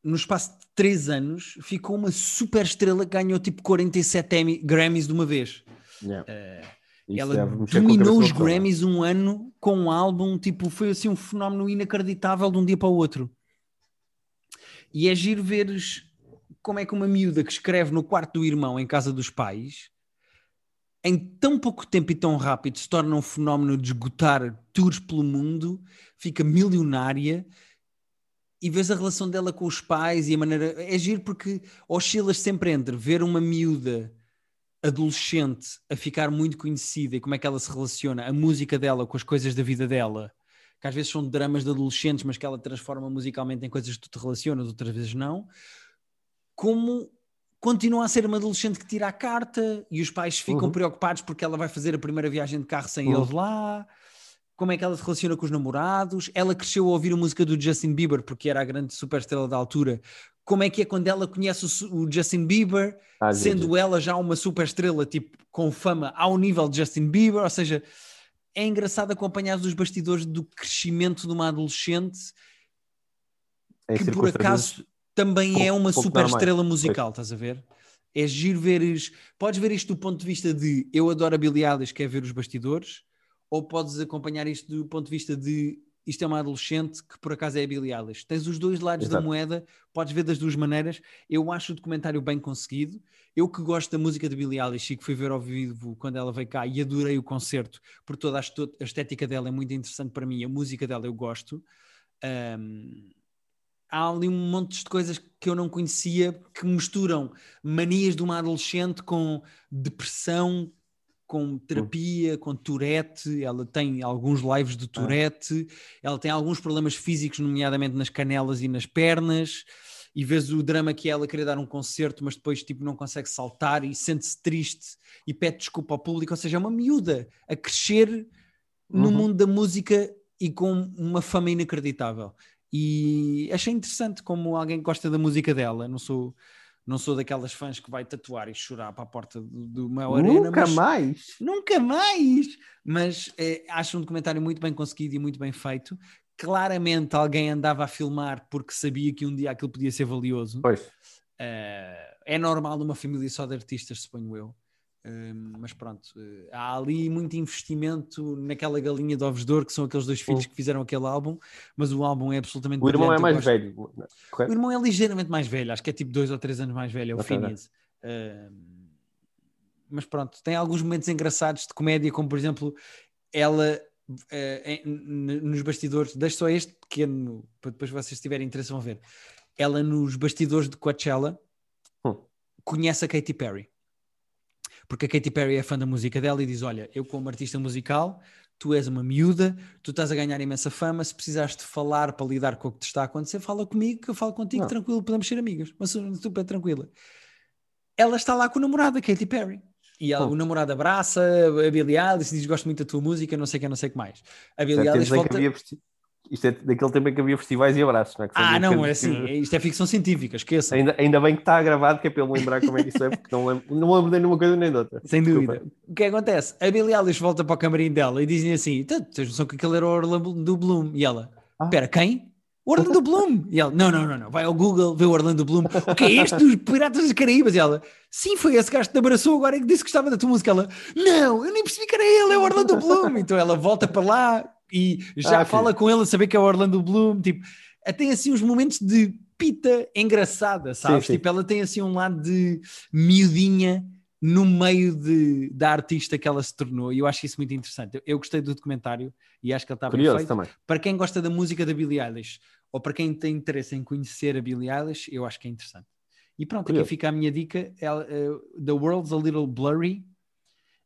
Speaker 1: no espaço de 3 anos ficou uma super estrela que ganhou tipo 47 Grammys de uma vez yeah. uh, ela dominou os Grammys um ano com um álbum tipo foi assim um fenómeno inacreditável de um dia para o outro e é giro veres como é que uma miúda que escreve no quarto do irmão em casa dos pais, em tão pouco tempo e tão rápido, se torna um fenómeno de esgotar tours pelo mundo, fica milionária e vês a relação dela com os pais e a maneira. É giro porque oscilas sempre entre ver uma miúda adolescente a ficar muito conhecida e como é que ela se relaciona, a música dela com as coisas da vida dela, que às vezes são dramas de adolescentes, mas que ela transforma musicalmente em coisas que tu te relacionas, outras vezes não como continua a ser uma adolescente que tira a carta e os pais ficam uhum. preocupados porque ela vai fazer a primeira viagem de carro sem uhum. eles lá. Como é que ela se relaciona com os namorados? Ela cresceu a ouvir a música do Justin Bieber porque era a grande superestrela da altura. Como é que é quando ela conhece o, Justin Bieber, ah, sendo gente. ela já uma superestrela, tipo, com fama ao nível de Justin Bieber? Ou seja, é engraçado acompanhar os bastidores do crescimento de uma adolescente
Speaker 2: em
Speaker 1: que por acaso também pouco, é uma super estrela musical, estás a ver? É giro veres. Podes ver isto do ponto de vista de eu adoro a Billie Eilish, quer ver os bastidores, ou podes acompanhar isto do ponto de vista de isto é uma adolescente que por acaso é a Billie Eilish. Tens os dois lados Exato. da moeda, podes ver das duas maneiras. Eu acho o documentário bem conseguido. Eu que gosto da música de Billie Eilish e que fui ver ao vivo quando ela veio cá e adorei o concerto, porque toda a estética dela é muito interessante para mim, a música dela eu gosto. Um, há ali um monte de coisas que eu não conhecia que misturam manias de uma adolescente com depressão, com terapia, com Tourette. Ela tem alguns lives de ah. Tourette, ela tem alguns problemas físicos, nomeadamente nas canelas e nas pernas. E vês o drama que é ela querer dar um concerto, mas depois tipo, não consegue saltar e sente-se triste e pede desculpa ao público. Ou seja, é uma miúda a crescer no uhum. mundo da música e com uma fama inacreditável. E achei interessante como alguém gosta da música dela. Não sou, não sou daquelas fãs que vai tatuar e chorar para a porta do, uma arena.
Speaker 2: Nunca mais!
Speaker 1: Nunca mais! Mas é, acho um documentário muito bem conseguido e muito bem feito. Claramente alguém andava a filmar porque sabia que um dia aquilo podia ser valioso.
Speaker 2: Pois.
Speaker 1: Uh, é normal numa família só de artistas, suponho eu mas pronto, uh, há ali muito investimento naquela galinha de ovos de ouro, que são aqueles dois filhos que fizeram aquele álbum, mas o álbum é absolutamente.
Speaker 2: O irmão é mais velho.
Speaker 1: Correto? O irmão é ligeiramente mais velho, acho que é tipo dois ou três anos mais velho, é o Phineas. Uh, mas pronto, tem alguns momentos engraçados de comédia, como por exemplo, ela uh, nos bastidores, deixo só este pequeno, para depois vocês tiverem interesse vão ver. Ela nos bastidores de Coachella hum. conhece a Katy Perry porque a Katy Perry é fã da música dela e diz: Olha, eu, como artista musical, tu és uma miúda, tu estás a ganhar imensa fama. Se precisares de falar para lidar com o que te está a acontecer, fala comigo, que eu falo contigo, Não. tranquilo, podemos ser amigas, mas super tranquila. Ela está lá com o namorado, a Katy Perry. E ela, o namorado abraça a Billie Eilish e diz: Gosto muito da tua música, não sei o que, não sei o que mais. A Billie Eilish volta...
Speaker 2: Isto é daquele tempo em que havia festivais e abraços, não é?
Speaker 1: ah, não, é assim, isto é ficção científica, esqueça.
Speaker 2: Ainda, ainda bem que está gravado, que é para eu lembrar como é que isso é, porque não lembro, não lembro nem de uma coisa nem de outra.
Speaker 1: Sem Desculpa. dúvida. O que acontece? A Billie Eilish volta para o camarim dela e dizem assim: tens noção que aquele era o Orlando Bloom? E ela: ah. espera, ah. quem? Orlando Bloom! E ela: não, não, não, não, vai ao Google, vê o Orlando Bloom. O que é este dos Piratas das Caraíbas? E ela: sim, foi esse gajo que te abraçou agora e que disse que gostava da tua música. Ela: não, eu nem percebi que era ele, é o Orlando Bloom. Então ela volta para lá e já ah, fala com ele a saber que é o Orlando Bloom, tipo, tem assim uns momentos de pita engraçada, sabes? Sim, sim. Tipo, ela tem assim um lado de miudinha no meio de, da artista que ela se tornou, e eu acho isso muito interessante. Eu, eu gostei do documentário e acho que ele está bem feito. Também. Para quem gosta da música da Billie Eilish, ou para quem tem interesse em conhecer a Billie Eilish, eu acho que é interessante. E pronto,
Speaker 2: Curioso.
Speaker 1: aqui fica a minha dica. Ela, eh, The World's a Little Blurry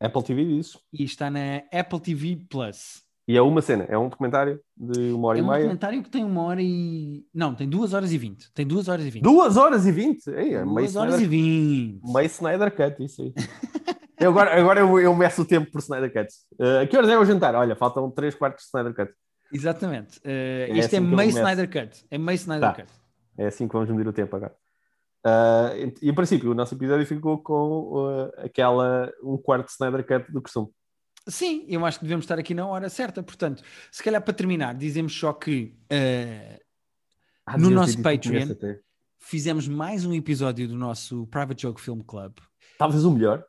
Speaker 2: Apple TV diz.
Speaker 1: e está na Apple TV Plus.
Speaker 2: E é uma cena, é um documentário de uma hora
Speaker 1: É
Speaker 2: e
Speaker 1: um
Speaker 2: meia.
Speaker 1: documentário que tem uma hora e. Não, tem duas horas e vinte. Tem duas horas e vinte.
Speaker 2: Duas horas e vinte! Ei, é meio
Speaker 1: Duas horas e
Speaker 2: Snyder,
Speaker 1: vinte.
Speaker 2: meio Snyder Cut, isso aí. eu agora agora eu, eu meço o tempo por Snyder Cuts. Uh, que horas é o jantar? Olha, faltam 3 quartos de Snyder Cut.
Speaker 1: Exatamente. Eh,
Speaker 2: É
Speaker 1: isto é
Speaker 2: assim eu
Speaker 1: meio. Snyder Cut. É meio Snyder
Speaker 2: Tá.
Speaker 1: Cut.
Speaker 2: É assim que vamos medir o tempo agora. Uh, e, em princípio, o nosso episódio ficou com uh, aquela um quarto de Snyder Cut do costume.
Speaker 1: Sim, eu acho que devemos estar aqui na hora certa. Portanto, se calhar para terminar, dizemos só que eh,
Speaker 2: Ah,
Speaker 1: No nosso Patreon. fizemos mais um episódio do nosso Private Joke Film Club.
Speaker 2: Talvez o melhor.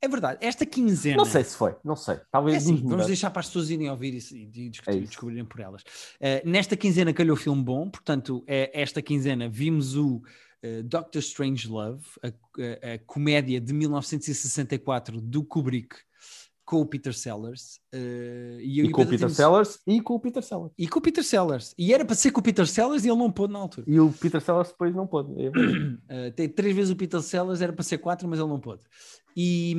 Speaker 1: É verdade, esta quinzena.
Speaker 2: Não sei se foi, não sei. Talvez
Speaker 1: É assim, vamos
Speaker 2: melhores.
Speaker 1: deixar para as pessoas irem ouvir e e discutir,
Speaker 2: É
Speaker 1: descobrirem por elas. Eh, nesta quinzena calhou filme bom, portanto, é, esta quinzena vimos o eh, Doctor Strange Love, a, a- a comédia de 1964 do Kubrick com o Peter Sellers. eh, e,
Speaker 2: E com o Peter Sellers e com o Peter Sellers.
Speaker 1: E com o Peter Sellers. E era para ser com o Peter Sellers e ele não pôde na altura.
Speaker 2: E o Peter Sellers depois não pôde.
Speaker 1: Uh, tem três vezes o Peter Sellers, era para ser quatro, mas ele não pôde. E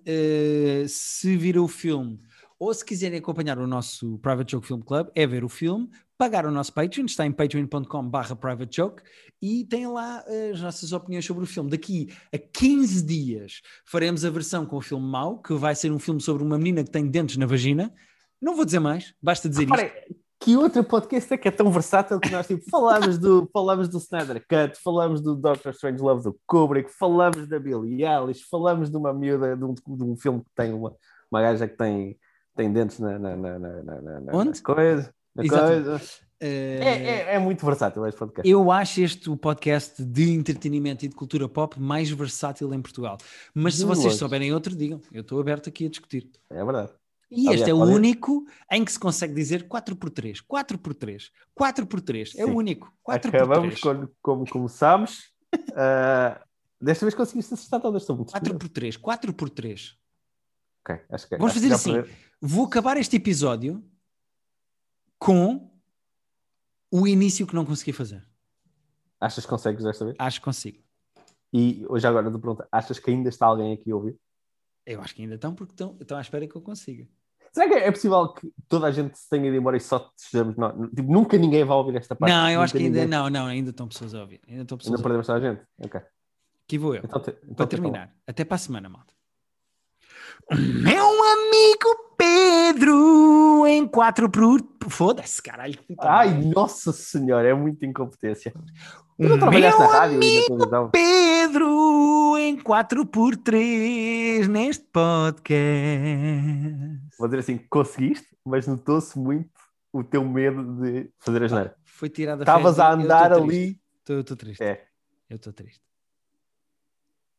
Speaker 1: uh, se viram o filme, ou se quiserem acompanhar o nosso Private Joke Film Club, é ver o filme, pagar o nosso Patreon, está em patreon.com.br private joke e tem lá uh, as nossas opiniões sobre o filme. Daqui a 15 dias faremos a versão com o filme mau, que vai ser um filme sobre uma menina que tem dentes na vagina. Não vou dizer mais, basta dizer isto.
Speaker 2: Repara, que outro podcast é que é tão versátil que nós tipo, falamos, do, falamos do Snyder Cut, falamos do Doctor Strange Love do Kubrick, falamos da Billie Eilish, falamos de uma miúda, de um, de um filme que tem uma, uma gaja que tem, tem dentes na, na, na, na, na, na- na
Speaker 1: Onde?
Speaker 2: coisa. Na
Speaker 1: Exatamente. Uh,
Speaker 2: É, é, é muito versátil este podcast.
Speaker 1: Eu acho este o podcast de entretenimento e de cultura pop mais versátil em Portugal. Mas se
Speaker 2: De
Speaker 1: vocês
Speaker 2: longe.
Speaker 1: souberem outro, digam. Eu estou aberto aqui a discutir.
Speaker 2: É verdade.
Speaker 1: E
Speaker 2: Aliás,
Speaker 1: este é o
Speaker 2: pode-
Speaker 1: único em que se consegue dizer 4x3, 4x3, 4x3. É o
Speaker 2: Sim.
Speaker 1: único. 4x3.
Speaker 2: Acabamos como, como começámos. Ah, desta vez conseguiste acertar todas. Estou muito surpreso.
Speaker 1: 4x3, 4x3.
Speaker 2: Ok, acho que
Speaker 1: Vamos
Speaker 2: acho que
Speaker 1: fazer
Speaker 2: já
Speaker 1: assim.
Speaker 2: perdi-
Speaker 1: Vou acabar este episódio com o início que não consegui fazer.
Speaker 2: Achas que consegues desta vez?
Speaker 1: Acho que consigo.
Speaker 2: E hoje agora te pergunta, achas que ainda está alguém aqui a ouvir?
Speaker 1: Eu acho que ainda estão, porque estão, estão à espera que eu consiga.
Speaker 2: Será que é possível que toda a gente se tenha ido embora e só estejamos nós? Tipo, nunca ninguém vai ouvir esta parte.
Speaker 1: não, eu acho que ainda
Speaker 2: ninguém-
Speaker 1: não, não, ainda estão pessoas a ouvir. Ainda estão pessoas
Speaker 2: Ainda
Speaker 1: a ouvir.
Speaker 2: perdemos toda a gente? Ok.
Speaker 1: Aqui vou eu.
Speaker 2: Então, te- então
Speaker 1: para terminar. Até para a semana, malta. O meu amigo Pedro em 4 por. Foda-se, caralho.
Speaker 2: Ai, nossa senhora, é muita incompetência. Tu não trabalhaste na rádio e na televisão?
Speaker 1: Pedro em 4 por 3 neste podcast.
Speaker 2: Vou dizer assim, conseguiste, mas notou-se muito o teu medo de fazer a geneira.
Speaker 1: Foi tirada
Speaker 2: Estavas a andar ali.
Speaker 1: Estou triste.
Speaker 2: É.
Speaker 1: Eu estou triste.